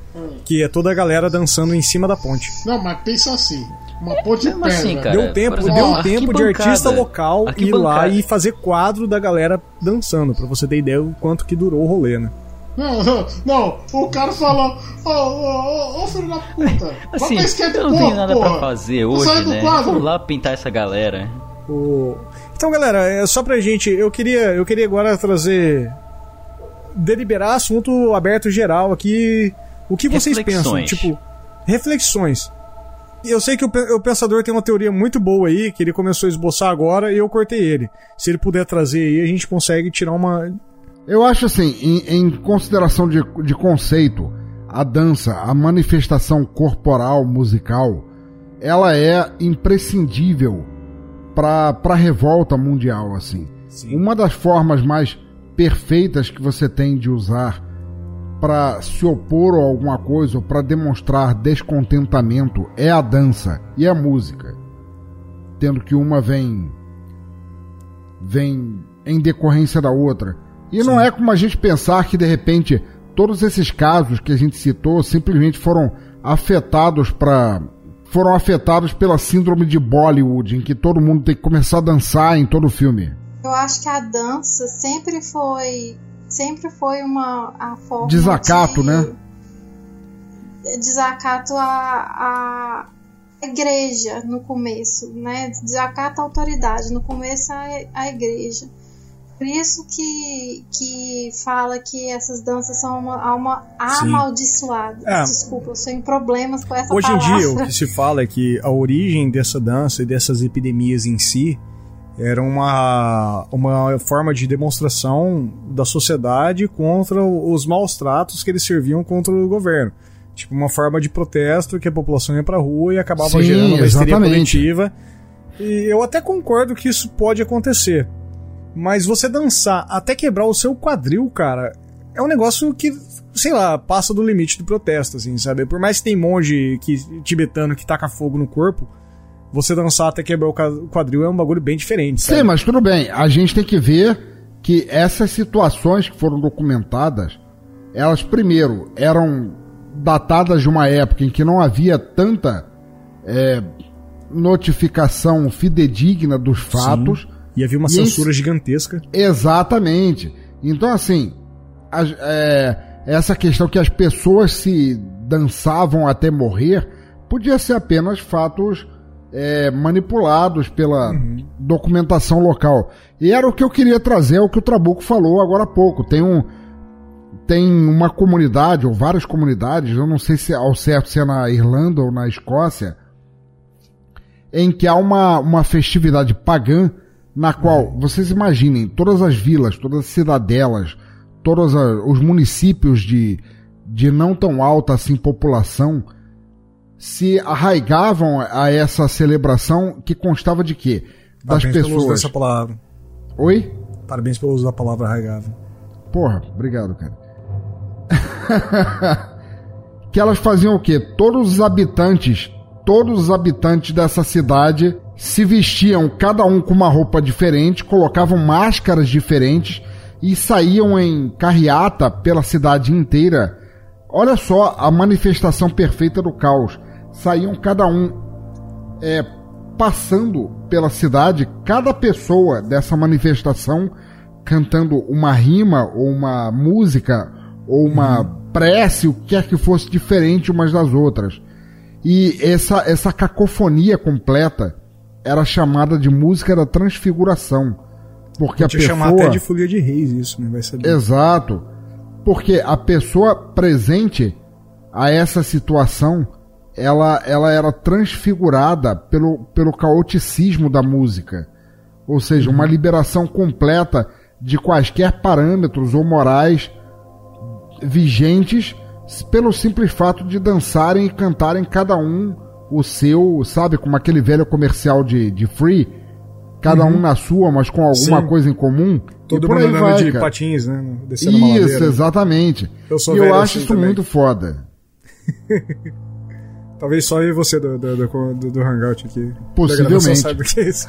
que é toda a galera dançando em cima da ponte. Não, mas pensa assim. Uma ponte de Mesmo pedra. assim, cara. deu tempo, por exemplo, deu tempo de artista local ir lá e fazer quadro da galera dançando, pra você ter ideia do quanto que durou o rolê, né? Não, não, não, o cara falou, ô, ô, ô, ô, filho da puta, [laughs] vai Assim, pra esquerda eu não tenho nada porra. pra fazer hoje, sai do né? quadro. Vou lá pintar essa galera. O- Então, galera, é só pra gente. Eu queria, eu queria agora trazer. deliberar assunto aberto geral aqui. O que vocês pensam? Tipo, reflexões. Eu sei que o pensador tem uma teoria muito boa aí, que ele começou a esboçar agora e eu cortei ele. Se ele puder trazer aí, a gente consegue tirar uma. Eu acho assim, em, em consideração de, de conceito, a dança, a manifestação corporal musical, ela é imprescindível para a revolta mundial, assim. Uma das formas mais perfeitas que você tem de usar para se opor a alguma coisa ou para demonstrar descontentamento é a dança e a música. Tendo que uma vem vem em decorrência da outra. E não é como a gente pensar que de repente todos esses casos que a gente citou simplesmente foram afetados para foram afetados pela síndrome de Bollywood, em que todo mundo tem que começar a dançar em todo o filme. Eu acho que a dança sempre foi sempre foi uma a forma Desacato, de- né? Desacato à, à igreja no começo, né? Desacato à autoridade. No começo a, a igreja. Por isso que, que fala que essas danças são uma alma amaldiçoadas. É. Desculpa, eu tenho problemas com essa Hoje em palavra. dia, o que se fala é que a origem dessa dança e dessas epidemias em si era uma, uma forma de demonstração da sociedade contra os maus tratos que eles serviam contra o governo. Tipo, uma forma de protesto que a população ia pra rua e acabava Sim, gerando uma histeria coletiva. E eu até concordo que isso pode acontecer. Mas você dançar até quebrar o seu quadril, cara, é um negócio que, sei lá, passa do limite do protesto, assim, sabe? Por mais que tem monge que, tibetano que taca fogo no corpo, você dançar até quebrar o quadril é um bagulho bem diferente, sabe? Sim, mas tudo bem. A gente tem que ver que essas situações que foram documentadas, elas primeiro eram datadas de uma época em que não havia tanta é, notificação fidedigna dos fatos. E havia uma E censura gigantesca. Exatamente. Então, assim, as- é, essa questão que as pessoas se dançavam até morrer podia ser apenas fatos é, manipulados pela documentação local. E era o que eu queria trazer, é o que o Trabuco falou agora há pouco. Tem um. Tem uma comunidade, ou várias comunidades, eu não sei se ao certo se é na Irlanda ou na Escócia, em que há uma, uma festividade pagã na qual, vocês imaginem, todas as vilas, todas as cidadelas, todos os municípios de, de não tão alta assim população se arraigavam a essa celebração que constava de quê? Das Parabéns pelo uso pessoas. dessa palavra. Oi? Parabéns pelo uso da palavra arraigado. Porra, obrigado, cara. [laughs] que elas faziam o quê? Todos os habitantes, todos os habitantes dessa cidade se vestiam cada um com uma roupa diferente, colocavam máscaras diferentes e saíam em carreata pela cidade inteira. Olha só a manifestação perfeita do caos. Saíam cada um é, passando pela cidade, cada pessoa dessa manifestação cantando uma rima ou uma música ou uma prece, o que quer que fosse diferente umas das outras. E essa, essa cacofonia completa era chamada de música da transfiguração. Porque a Podia chamar pessoa... até de folia de reis isso, né? Vai saber. Exato. Porque a pessoa presente a essa situação, ela, ela era transfigurada pelo, pelo caoticismo da música. Ou seja, uma liberação completa de quaisquer parâmetros ou morais vigentes pelo simples fato de dançarem e cantarem cada um o seu, sabe, como aquele velho comercial de, de free, cada um na sua, mas com alguma Sim. coisa em comum. Todo por mundo andando vai, de cara. patins, né? Descendo Isso, ladeira. exatamente. Eu sou e eu acho assim isso também. muito foda. [laughs] Talvez só eu e você do, do, do, do- Hangout aqui. Possivelmente. Sabe o que é isso.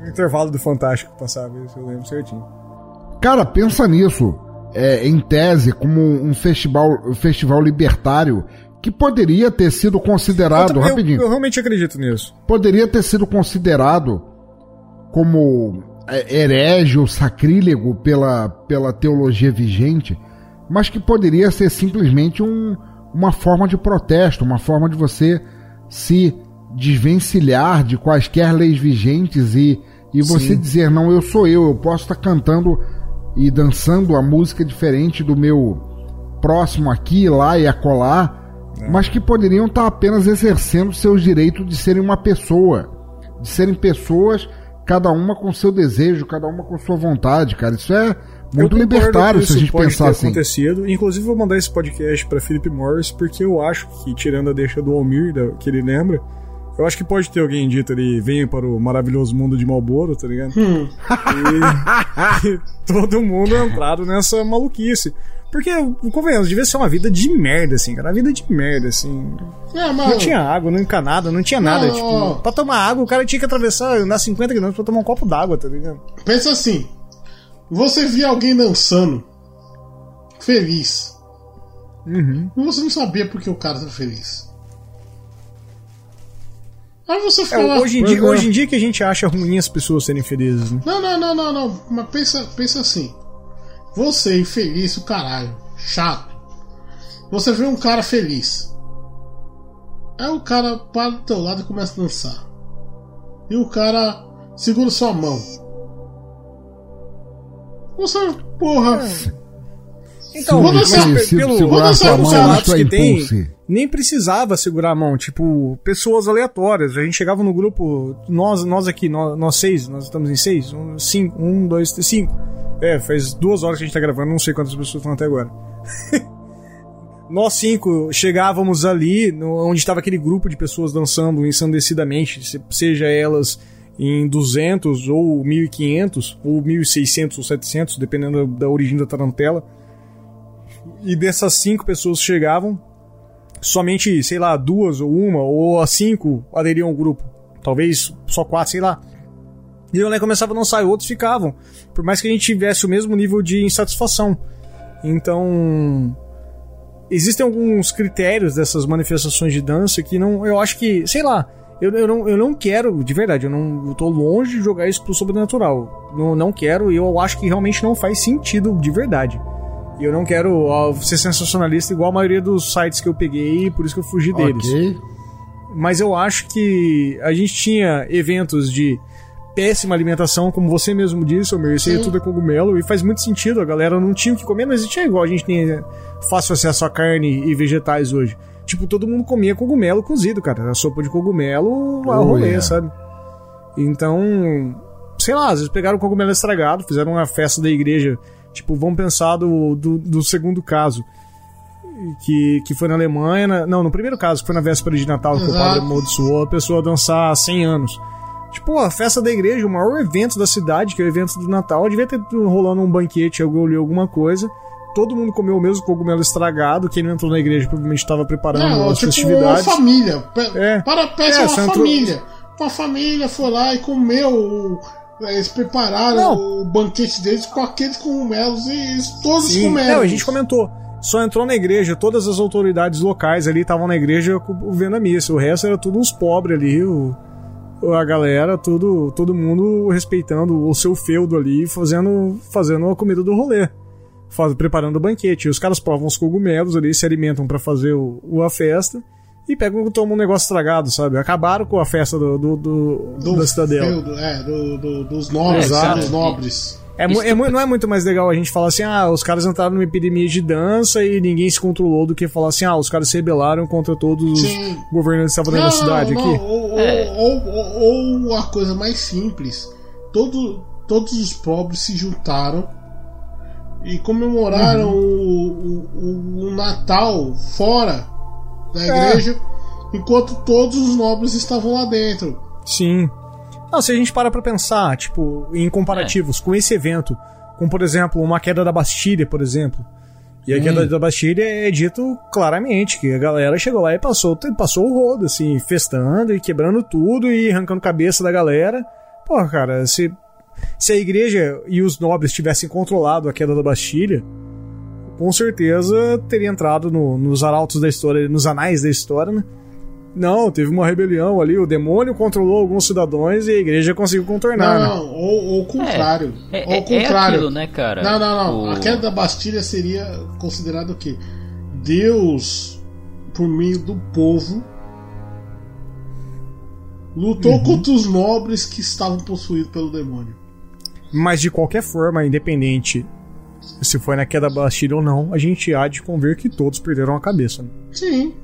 No [laughs] [laughs] intervalo do Fantástico passava isso, eu lembro certinho. Cara, pensa nisso. É, em tese, como um festival, um festival libertário que poderia ter sido considerado, eu, rapidinho, eu realmente acredito nisso. poderia ter sido considerado como é, herege ou sacrílego pela, pela teologia vigente, mas que poderia ser simplesmente um, uma forma de protesto, uma forma de você se desvencilhar de quaisquer leis vigentes e, e você Sim. dizer, não, eu sou eu, eu posso estar cantando e dançando a música diferente do meu próximo aqui, lá e acolá, mas que poderiam estar apenas exercendo seus direitos de serem uma pessoa, de serem pessoas, cada uma com seu desejo, cada uma com sua vontade, cara. Isso é muito libertário se a isso gente pode pensar ter assim. acontecido. Inclusive, vou mandar esse podcast pra Philip Morris, porque eu acho que, tirando a deixa do Almir, que ele lembra, eu acho que pode ter alguém dito ali, venha para o maravilhoso mundo de Malboro, tá ligado? E, [laughs] e todo mundo entrado nessa maluquice. Porque, convenhamos, devia ser uma vida de merda, assim, cara. Uma vida de merda, assim. É. Não tinha água, não encanada, não tinha nada. Não, tipo, ó. pra tomar água, o cara tinha que atravessar, andar 50 km pra tomar um copo d'água, tá ligado? Pensa assim: você via alguém dançando, feliz, Uhum. e você não sabia por que o cara tá feliz. Aí você É, fica lá. hoje, em dia, Pois é. hoje em dia que a gente acha ruim as pessoas serem felizes, né? Não, não, não, não, não. Mas pensa, pensa assim. Você infeliz, o caralho. Chato. Você vê um cara feliz. Aí o cara para do teu lado e começa a dançar. E o cara segura sua mão. Você, porra. Então, pe- Conhecido pelo, segurar vou sua dançar mão, com os isso é que tem, impulse. nem precisava segurar a mão, tipo, pessoas aleatórias. A gente chegava no grupo, nós, nós aqui, nós, nós seis, nós estamos em seis, um, cinco, um, dois, três, cinco. É, faz duas horas que a gente tá gravando, não sei quantas pessoas estão até agora. [laughs] nós cinco chegávamos ali, no- onde estava aquele grupo de pessoas dançando ensandecidamente, se- seja elas em 200 ou 1500 ou 1600 ou 700, dependendo da, da origem da tarantela. E dessas cinco pessoas que chegavam, somente, sei lá, duas ou uma, ou as cinco aderiam ao grupo. Talvez só quatro, sei lá. E eu né, começava a dançar e outros ficavam. Por mais que a gente tivesse o mesmo nível de insatisfação. Então. Existem alguns critérios dessas manifestações de dança que não. Eu acho que. Sei lá. Eu, eu, não, eu não quero, de verdade, eu não eu tô longe de jogar isso pro sobrenatural. Não, não quero e eu acho que realmente não faz sentido de verdade. E eu não quero ó, ser sensacionalista igual a maioria dos sites que eu peguei, por isso que eu fugi deles. Ok. Mas eu acho que a gente tinha eventos de péssima alimentação, como você mesmo disse, Almir, isso aí Sim. tudo é cogumelo, e faz muito sentido, a galera não tinha o que comer, mas tinha igual a gente tem fácil acesso a carne e vegetais hoje. tipo, todo mundo comia cogumelo cozido, cara. Era sopa de cogumelo ao Oh, rolê, yeah. sabe? Então, sei lá, às vezes pegaram o cogumelo estragado, fizeram uma festa da igreja. Tipo, vamos pensar do, do, do segundo caso. Que, que foi na Alemanha. na- não, no primeiro caso, que foi na véspera de Natal, que o Exato. padre amaldiçoou a pessoa a dançar há 100 anos. Tipo, a festa da igreja, o maior evento da cidade, que é o evento do Natal, devia ter rolando um banquete, alguma coisa. Todo mundo comeu o mesmo cogumelo estragado. Quem não entrou na igreja provavelmente estava preparando Não, as tipo, festividades. uma família. É. Para, pensa É, uma você entrou- família. Uma família foi lá e comeu. O- Eles prepararam Não. o banquete deles com aqueles cogumelos e todos Sim, comeram. não, a gente comentou. Só entrou na igreja, todas as autoridades locais ali estavam na igreja vendo a missa. O resto era tudo uns pobres ali, o, a galera, tudo, todo mundo respeitando o seu feudo ali, fazendo, fazendo a comida do rolê. Faz, preparando o banquete. Os caras provam os cogumelos ali, se alimentam pra fazer o- a festa e pegam e tomam um negócio estragado, sabe? Acabaram com a festa do, do, do- do da cidadela. feudo, é, do, do- dos nobres, É, dos nobres. É, é não é muito mais legal a gente falar assim, ah, os caras entraram numa epidemia de dança e ninguém se controlou do que falar assim, ah, os caras se rebelaram contra todos Sim. os governantes que estavam dentro da cidade não, aqui. Ou, ou- É. ou- ou- ou a coisa mais simples. Todo, todos os pobres se juntaram e comemoraram Uhum. o, o- o Natal fora da É. igreja, enquanto todos os nobres estavam lá dentro. Sim. Não, se a gente para pra pensar, tipo, em comparativos com esse evento, com, por exemplo, uma queda da Bastilha, por exemplo. E a queda da Bastilha é dito claramente que a galera chegou lá e passou, passou o rodo, assim, festando e quebrando tudo e arrancando cabeça da galera. Pô, cara, se, se a igreja e os nobres tivessem controlado a queda da Bastilha, com certeza teria entrado no- nos arautos da história, nos anais da história, né? Não, teve uma rebelião ali, o demônio controlou alguns cidadãos e a igreja conseguiu contornar, Não, né? não, ou, ou o contrário. É, ou é, o contrário. é aquilo, né, cara? Não, não, não. O- A queda da Bastilha seria considerado o quê? Deus, por meio do povo, lutou Uhum. contra os nobres que estavam possuídos pelo demônio. Mas de qualquer forma, independente se foi na queda da Bastilha ou não, a gente há de conver que todos perderam a cabeça. Né? Sim.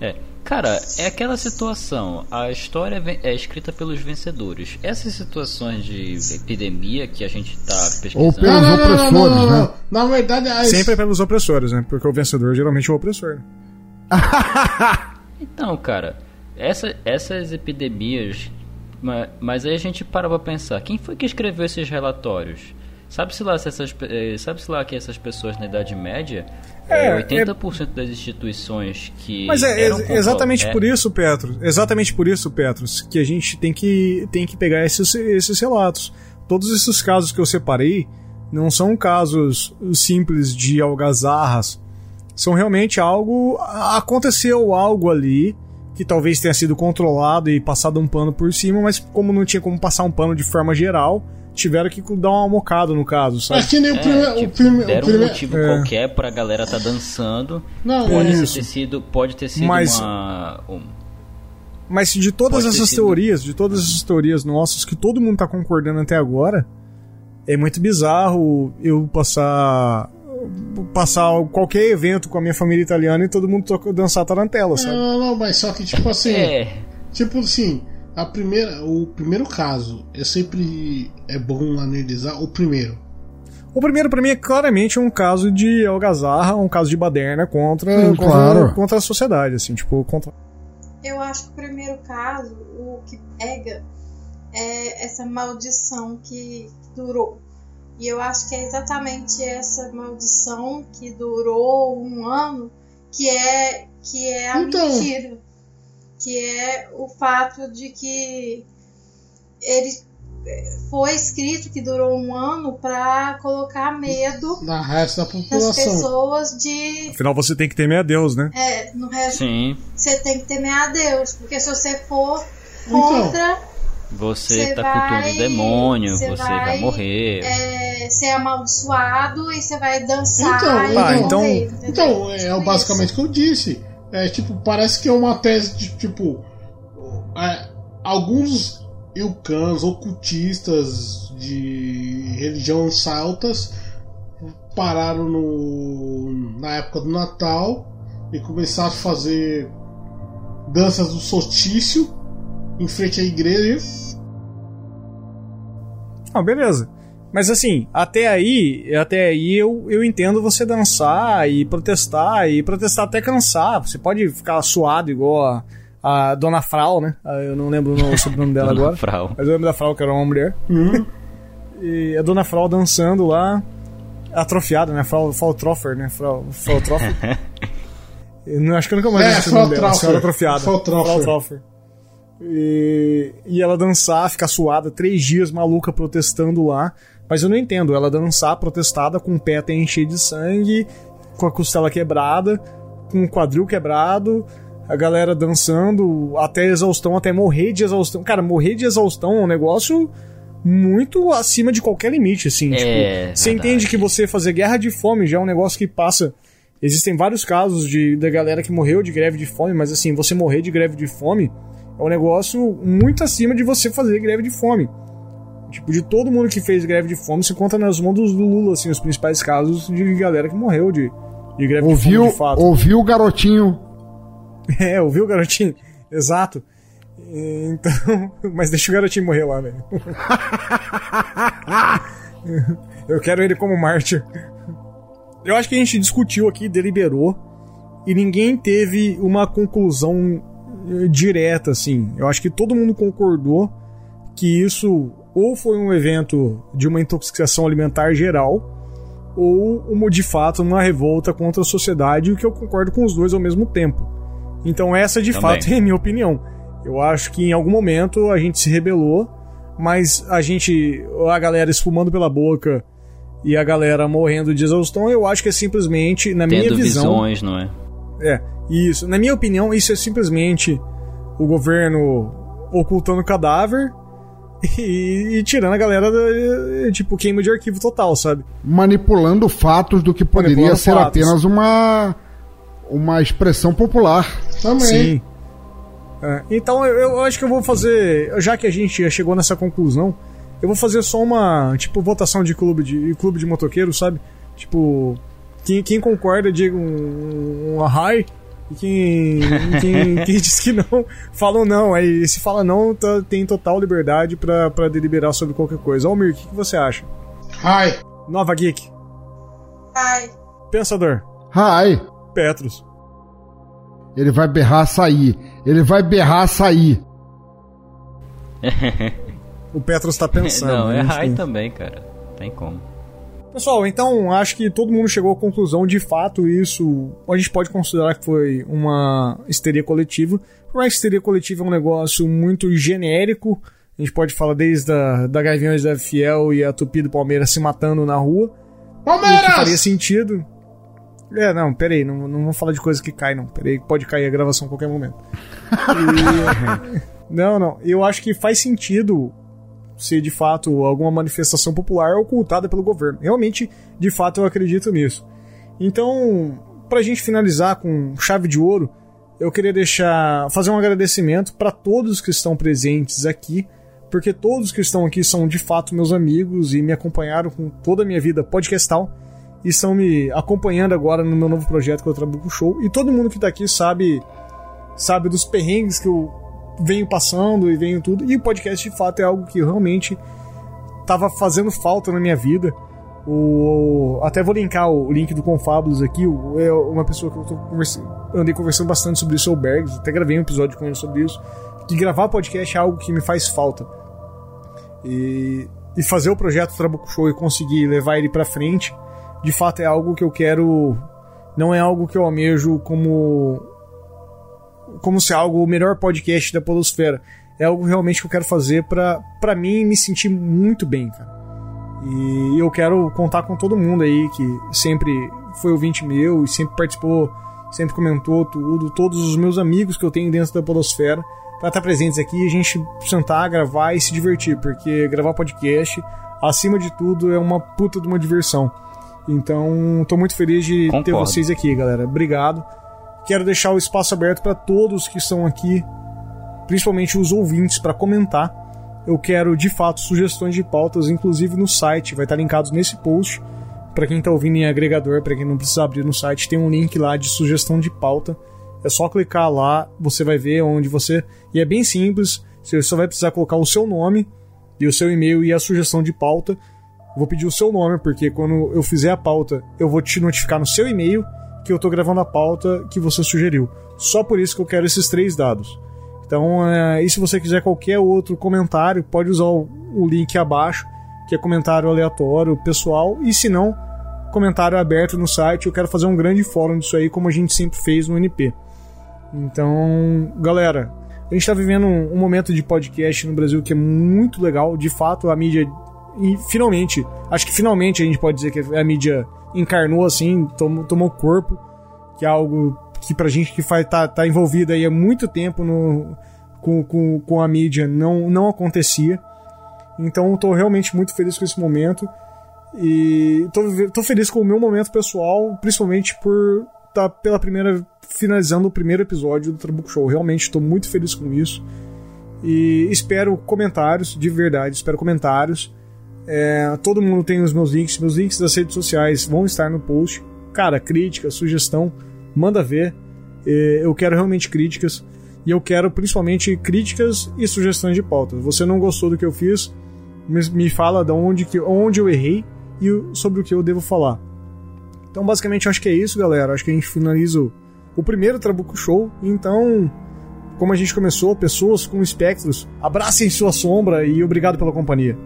É. Cara, é aquela situação. A história é escrita pelos vencedores. Essas situações de epidemia que a gente tá Ou pesquisando. pelo- Os opressores, né? Na verdade, a Sempre é pelos opressores, né? Porque o vencedor geralmente é o opressor. [laughs] Então, cara, essa- essas epidemias. ma- Mas aí a gente para pra pensar: quem foi que escreveu esses relatórios? Sabe-se lá, se essas, eh, sabe-se lá que essas pessoas na Idade Média, É, é, 80% das instituições que. Mas é ex- exatamente é, por isso, Petros, exatamente por isso, Petros, que a gente tem que, tem que pegar esses, esses relatos. Todos esses casos que eu separei não são casos simples de algazarras. São realmente algo. Aconteceu algo ali que talvez tenha sido controlado e passado um pano por cima, mas como não tinha como passar um pano de forma geral, tiveram que dar uma mocada no caso, sabe? Mas que nem o, É, prime, tipo, o, prime, o deram um prime- motivo É. qualquer pra galera tá dançando. Não, Pode Isso. ter sido, pode ter sido Mas- uma. um- Mas de todas Pode essas sido. teorias, de todas essas teorias nossas que todo mundo tá concordando até agora, é muito bizarro eu passar passar qualquer evento com a minha família italiana e todo mundo toca, dançar tarantela, não, sabe? não, não, mas só que tipo assim. É. Tipo assim, a primeira, o primeiro caso, é sempre é bom analisar o primeiro. O primeiro pra mim é claramente um caso de algazarra, um caso de baderna contra Sim, contra, claro. contra a sociedade, assim, tipo, contra Eu acho que o primeiro caso, o que pega é essa maldição que durou. E eu acho que é exatamente essa maldição que durou um ano que é, que é a Então. mentira. Que é o fato de que ele foi escrito que durou um ano para colocar medo Na resto da nas população. pessoas de. Afinal você tem que temer a Deus, né? É, no resto Sim. você tem que temer a Deus, porque se você for Então. contra, Você Você tá vai- cultuando o demônio, você você vai, vai- morrer. é, ser amaldiçoado e você vai dançar Então, e tá, morrer, então- entendeu? Então, é Tipo basicamente o que eu disse. É tipo, parece que é uma tese de tipo. é, alguns ilcãs, ocultistas de religião celtas pararam no, na época do Natal e começar a fazer danças do solstício em frente à igreja. Ah, beleza. Mas assim, até aí, até aí eu, eu entendo você dançar e protestar, e protestar até cansar. Você pode ficar suado igual a, a Dona Frau, né? Ah, Eu não lembro o sobrenome dela [laughs] Dona agora. Frau. Mas eu lembro da Frau, que era uma mulher. E a Dona Frau dançando lá, atrofiada, né? Frau, Frau Troffer, né? Frau, Frau Troffer. [laughs] Eu não- acho que eu nunca mais É, esse Frau nome dela. Troffer. Senhora atrofiada. Frau Troffer. Troffer. E, e ela dançar, ficar suada, três dias maluca protestando lá. Mas eu não entendo, ela dançar protestada com o pé até encher de sangue, com a costela quebrada, com o quadril quebrado, a galera dançando até exaustão, até morrer de exaustão. Cara, morrer de exaustão é um negócio muito acima de qualquer limite, assim. É, tipo, você entende que você fazer guerra de fome já é um negócio que passa. Existem vários casos de, da galera que morreu de greve de fome, mas assim, você morrer de greve de fome é um negócio muito acima de você fazer greve de fome. Tipo, de todo mundo que fez greve de fome, se conta nas mãos do Lula, assim, os principais casos de galera que morreu de, de greve Ouviu, de fome, de fato. ouviu o garotinho. [laughs] É, ouviu, garotinho? Exato. Então. [laughs] Mas deixa o garotinho morrer lá, velho. [laughs] Eu quero ele como mártir. Eu acho que a gente discutiu aqui, deliberou, e ninguém teve uma conclusão eh, direta, assim. Eu acho que todo mundo concordou que isso ou foi um evento de uma intoxicação alimentar geral, ou uma, de fato uma revolta contra a sociedade, o que eu concordo com os dois ao mesmo tempo. Então essa de Também. fato [laughs] é a minha opinião. Eu acho que em algum momento a gente se rebelou, mas a gente, a galera espumando pela boca e a galera morrendo de exaustão, eu acho que é simplesmente, na minha Tendo visão, visões, não é? é, isso. Na minha opinião, isso é simplesmente o governo ocultando cadáver e, e tirando a galera da, tipo queima de arquivo total, sabe? manipulando fatos do que poderia ser fatos. apenas uma uma expressão popular. Também. Sim. É, então eu, eu acho que eu vou fazer, já que a gente já chegou nessa conclusão, eu vou fazer só uma, tipo, votação de clube de clube de motoqueiro, sabe? Tipo, quem, quem concorda diga um, um high e quem, quem, [laughs] quem diz que não, fala um não. Aí se fala não, tá- tem total liberdade pra, pra deliberar sobre qualquer coisa. Almir, o que, que você acha? Ai. Nova Geek, Ai, Pensador, Ai, Petros. ele vai berrar sair. Ele vai berrar sair. [laughs] O Petros tá pensando. não, é né? high também, cara. Tem como. Pessoal, então acho que todo mundo chegou à conclusão de fato isso a gente pode considerar que foi uma histeria coletiva. Por mais que histeria coletiva é um negócio muito genérico, a gente pode falar desde a, da Gaviões da Fiel e a Tupi do Palmeiras se matando na rua, o que faria Palmeiras! sentido. É, não, peraí, não, não vou falar de coisa que cai, não. Peraí, pode cair a gravação a qualquer momento. [laughs] E- [laughs] não, não, eu acho que faz sentido ser de fato alguma manifestação popular ocultada pelo governo. Realmente, de fato, eu acredito nisso. Então, pra gente finalizar com chave de ouro, eu queria deixar fazer um agradecimento para todos que estão presentes aqui, porque todos que estão aqui são de fato meus amigos e me acompanharam com toda a minha vida podcastal e estão me acompanhando agora no meu novo projeto que é o Show. E todo mundo que tá aqui sabe sabe dos perrengues que eu venho passando e venho tudo. E o podcast de fato é algo que realmente tava fazendo falta na minha vida. O, até vou linkar o link do Confábulos aqui. o- É uma pessoa que eu conversa- andei conversando bastante sobre isso, o Bergs. Até gravei um episódio com ele sobre isso. Que gravar podcast é algo que me faz falta. E, e fazer o projeto Trabuco Show e conseguir levar ele pra frente, de fato é algo que eu quero. Não é algo que eu almejo como. Como se algo o melhor podcast da Podosfera. É algo realmente que eu quero fazer pra, pra mim me sentir muito bem, cara. E eu quero contar com todo mundo aí que sempre foi ouvinte meu e sempre participou, sempre comentou tudo, todos os meus amigos que eu tenho dentro da Podosfera, para estar presentes aqui e a gente sentar, gravar e se divertir, porque gravar podcast, acima de tudo, é uma puta de uma diversão. Então, tô muito feliz de ter Concordo. vocês aqui, galera. Obrigado. Quero deixar o espaço aberto para todos que estão aqui, principalmente os ouvintes, para comentar. Eu quero, de fato, sugestões de pautas, inclusive no site, vai estar linkado nesse post. Para quem tá ouvindo em agregador, para quem não precisa abrir no site, tem um link lá de sugestão de pauta. É só clicar lá, você vai ver onde você. E é bem simples, você só vai precisar colocar o seu nome e o seu e-mail e a sugestão de pauta. Vou pedir o seu nome, porque quando eu fizer a pauta, eu vou te notificar no seu e-mail que eu tô gravando a pauta que você sugeriu. Só por isso que eu quero esses três dados. Então, é, e se você quiser qualquer outro comentário, pode usar o, o link abaixo, que é comentário aleatório, pessoal, e se não, comentário aberto no site. Eu quero fazer um grande fórum disso aí, como a gente sempre fez no NP. Então, galera, a gente está vivendo um, um, momento de podcast no Brasil que é muito legal. De fato, a mídia. E finalmente, acho que finalmente a gente pode dizer que a mídia encarnou assim, tomou, tomou corpo, que é algo que pra gente que faz, tá, tá envolvido aí há muito tempo no, com, com, com a mídia não, não acontecia. Então tô realmente muito feliz com esse momento. E tô feliz com o meu momento pessoal, principalmente por estar tá pela primeira finalizando o primeiro episódio do Trabuco Show. Realmente estou muito feliz com isso. E espero comentários, de verdade, espero comentários. É, todo mundo tem os meus links, meus links das redes sociais vão estar no post. Cara, crítica, sugestão, manda ver. É, eu quero realmente críticas. E eu quero principalmente críticas e sugestões de pautas. Você não gostou do que eu fiz? Me fala de onde, que, onde eu errei e sobre o que eu devo falar. Então, basicamente, eu acho que é isso, galera. Acho que a gente finaliza o o primeiro Trabuco Show. Então, como a gente começou, pessoas com espectros, abracem sua sombra e obrigado pela companhia.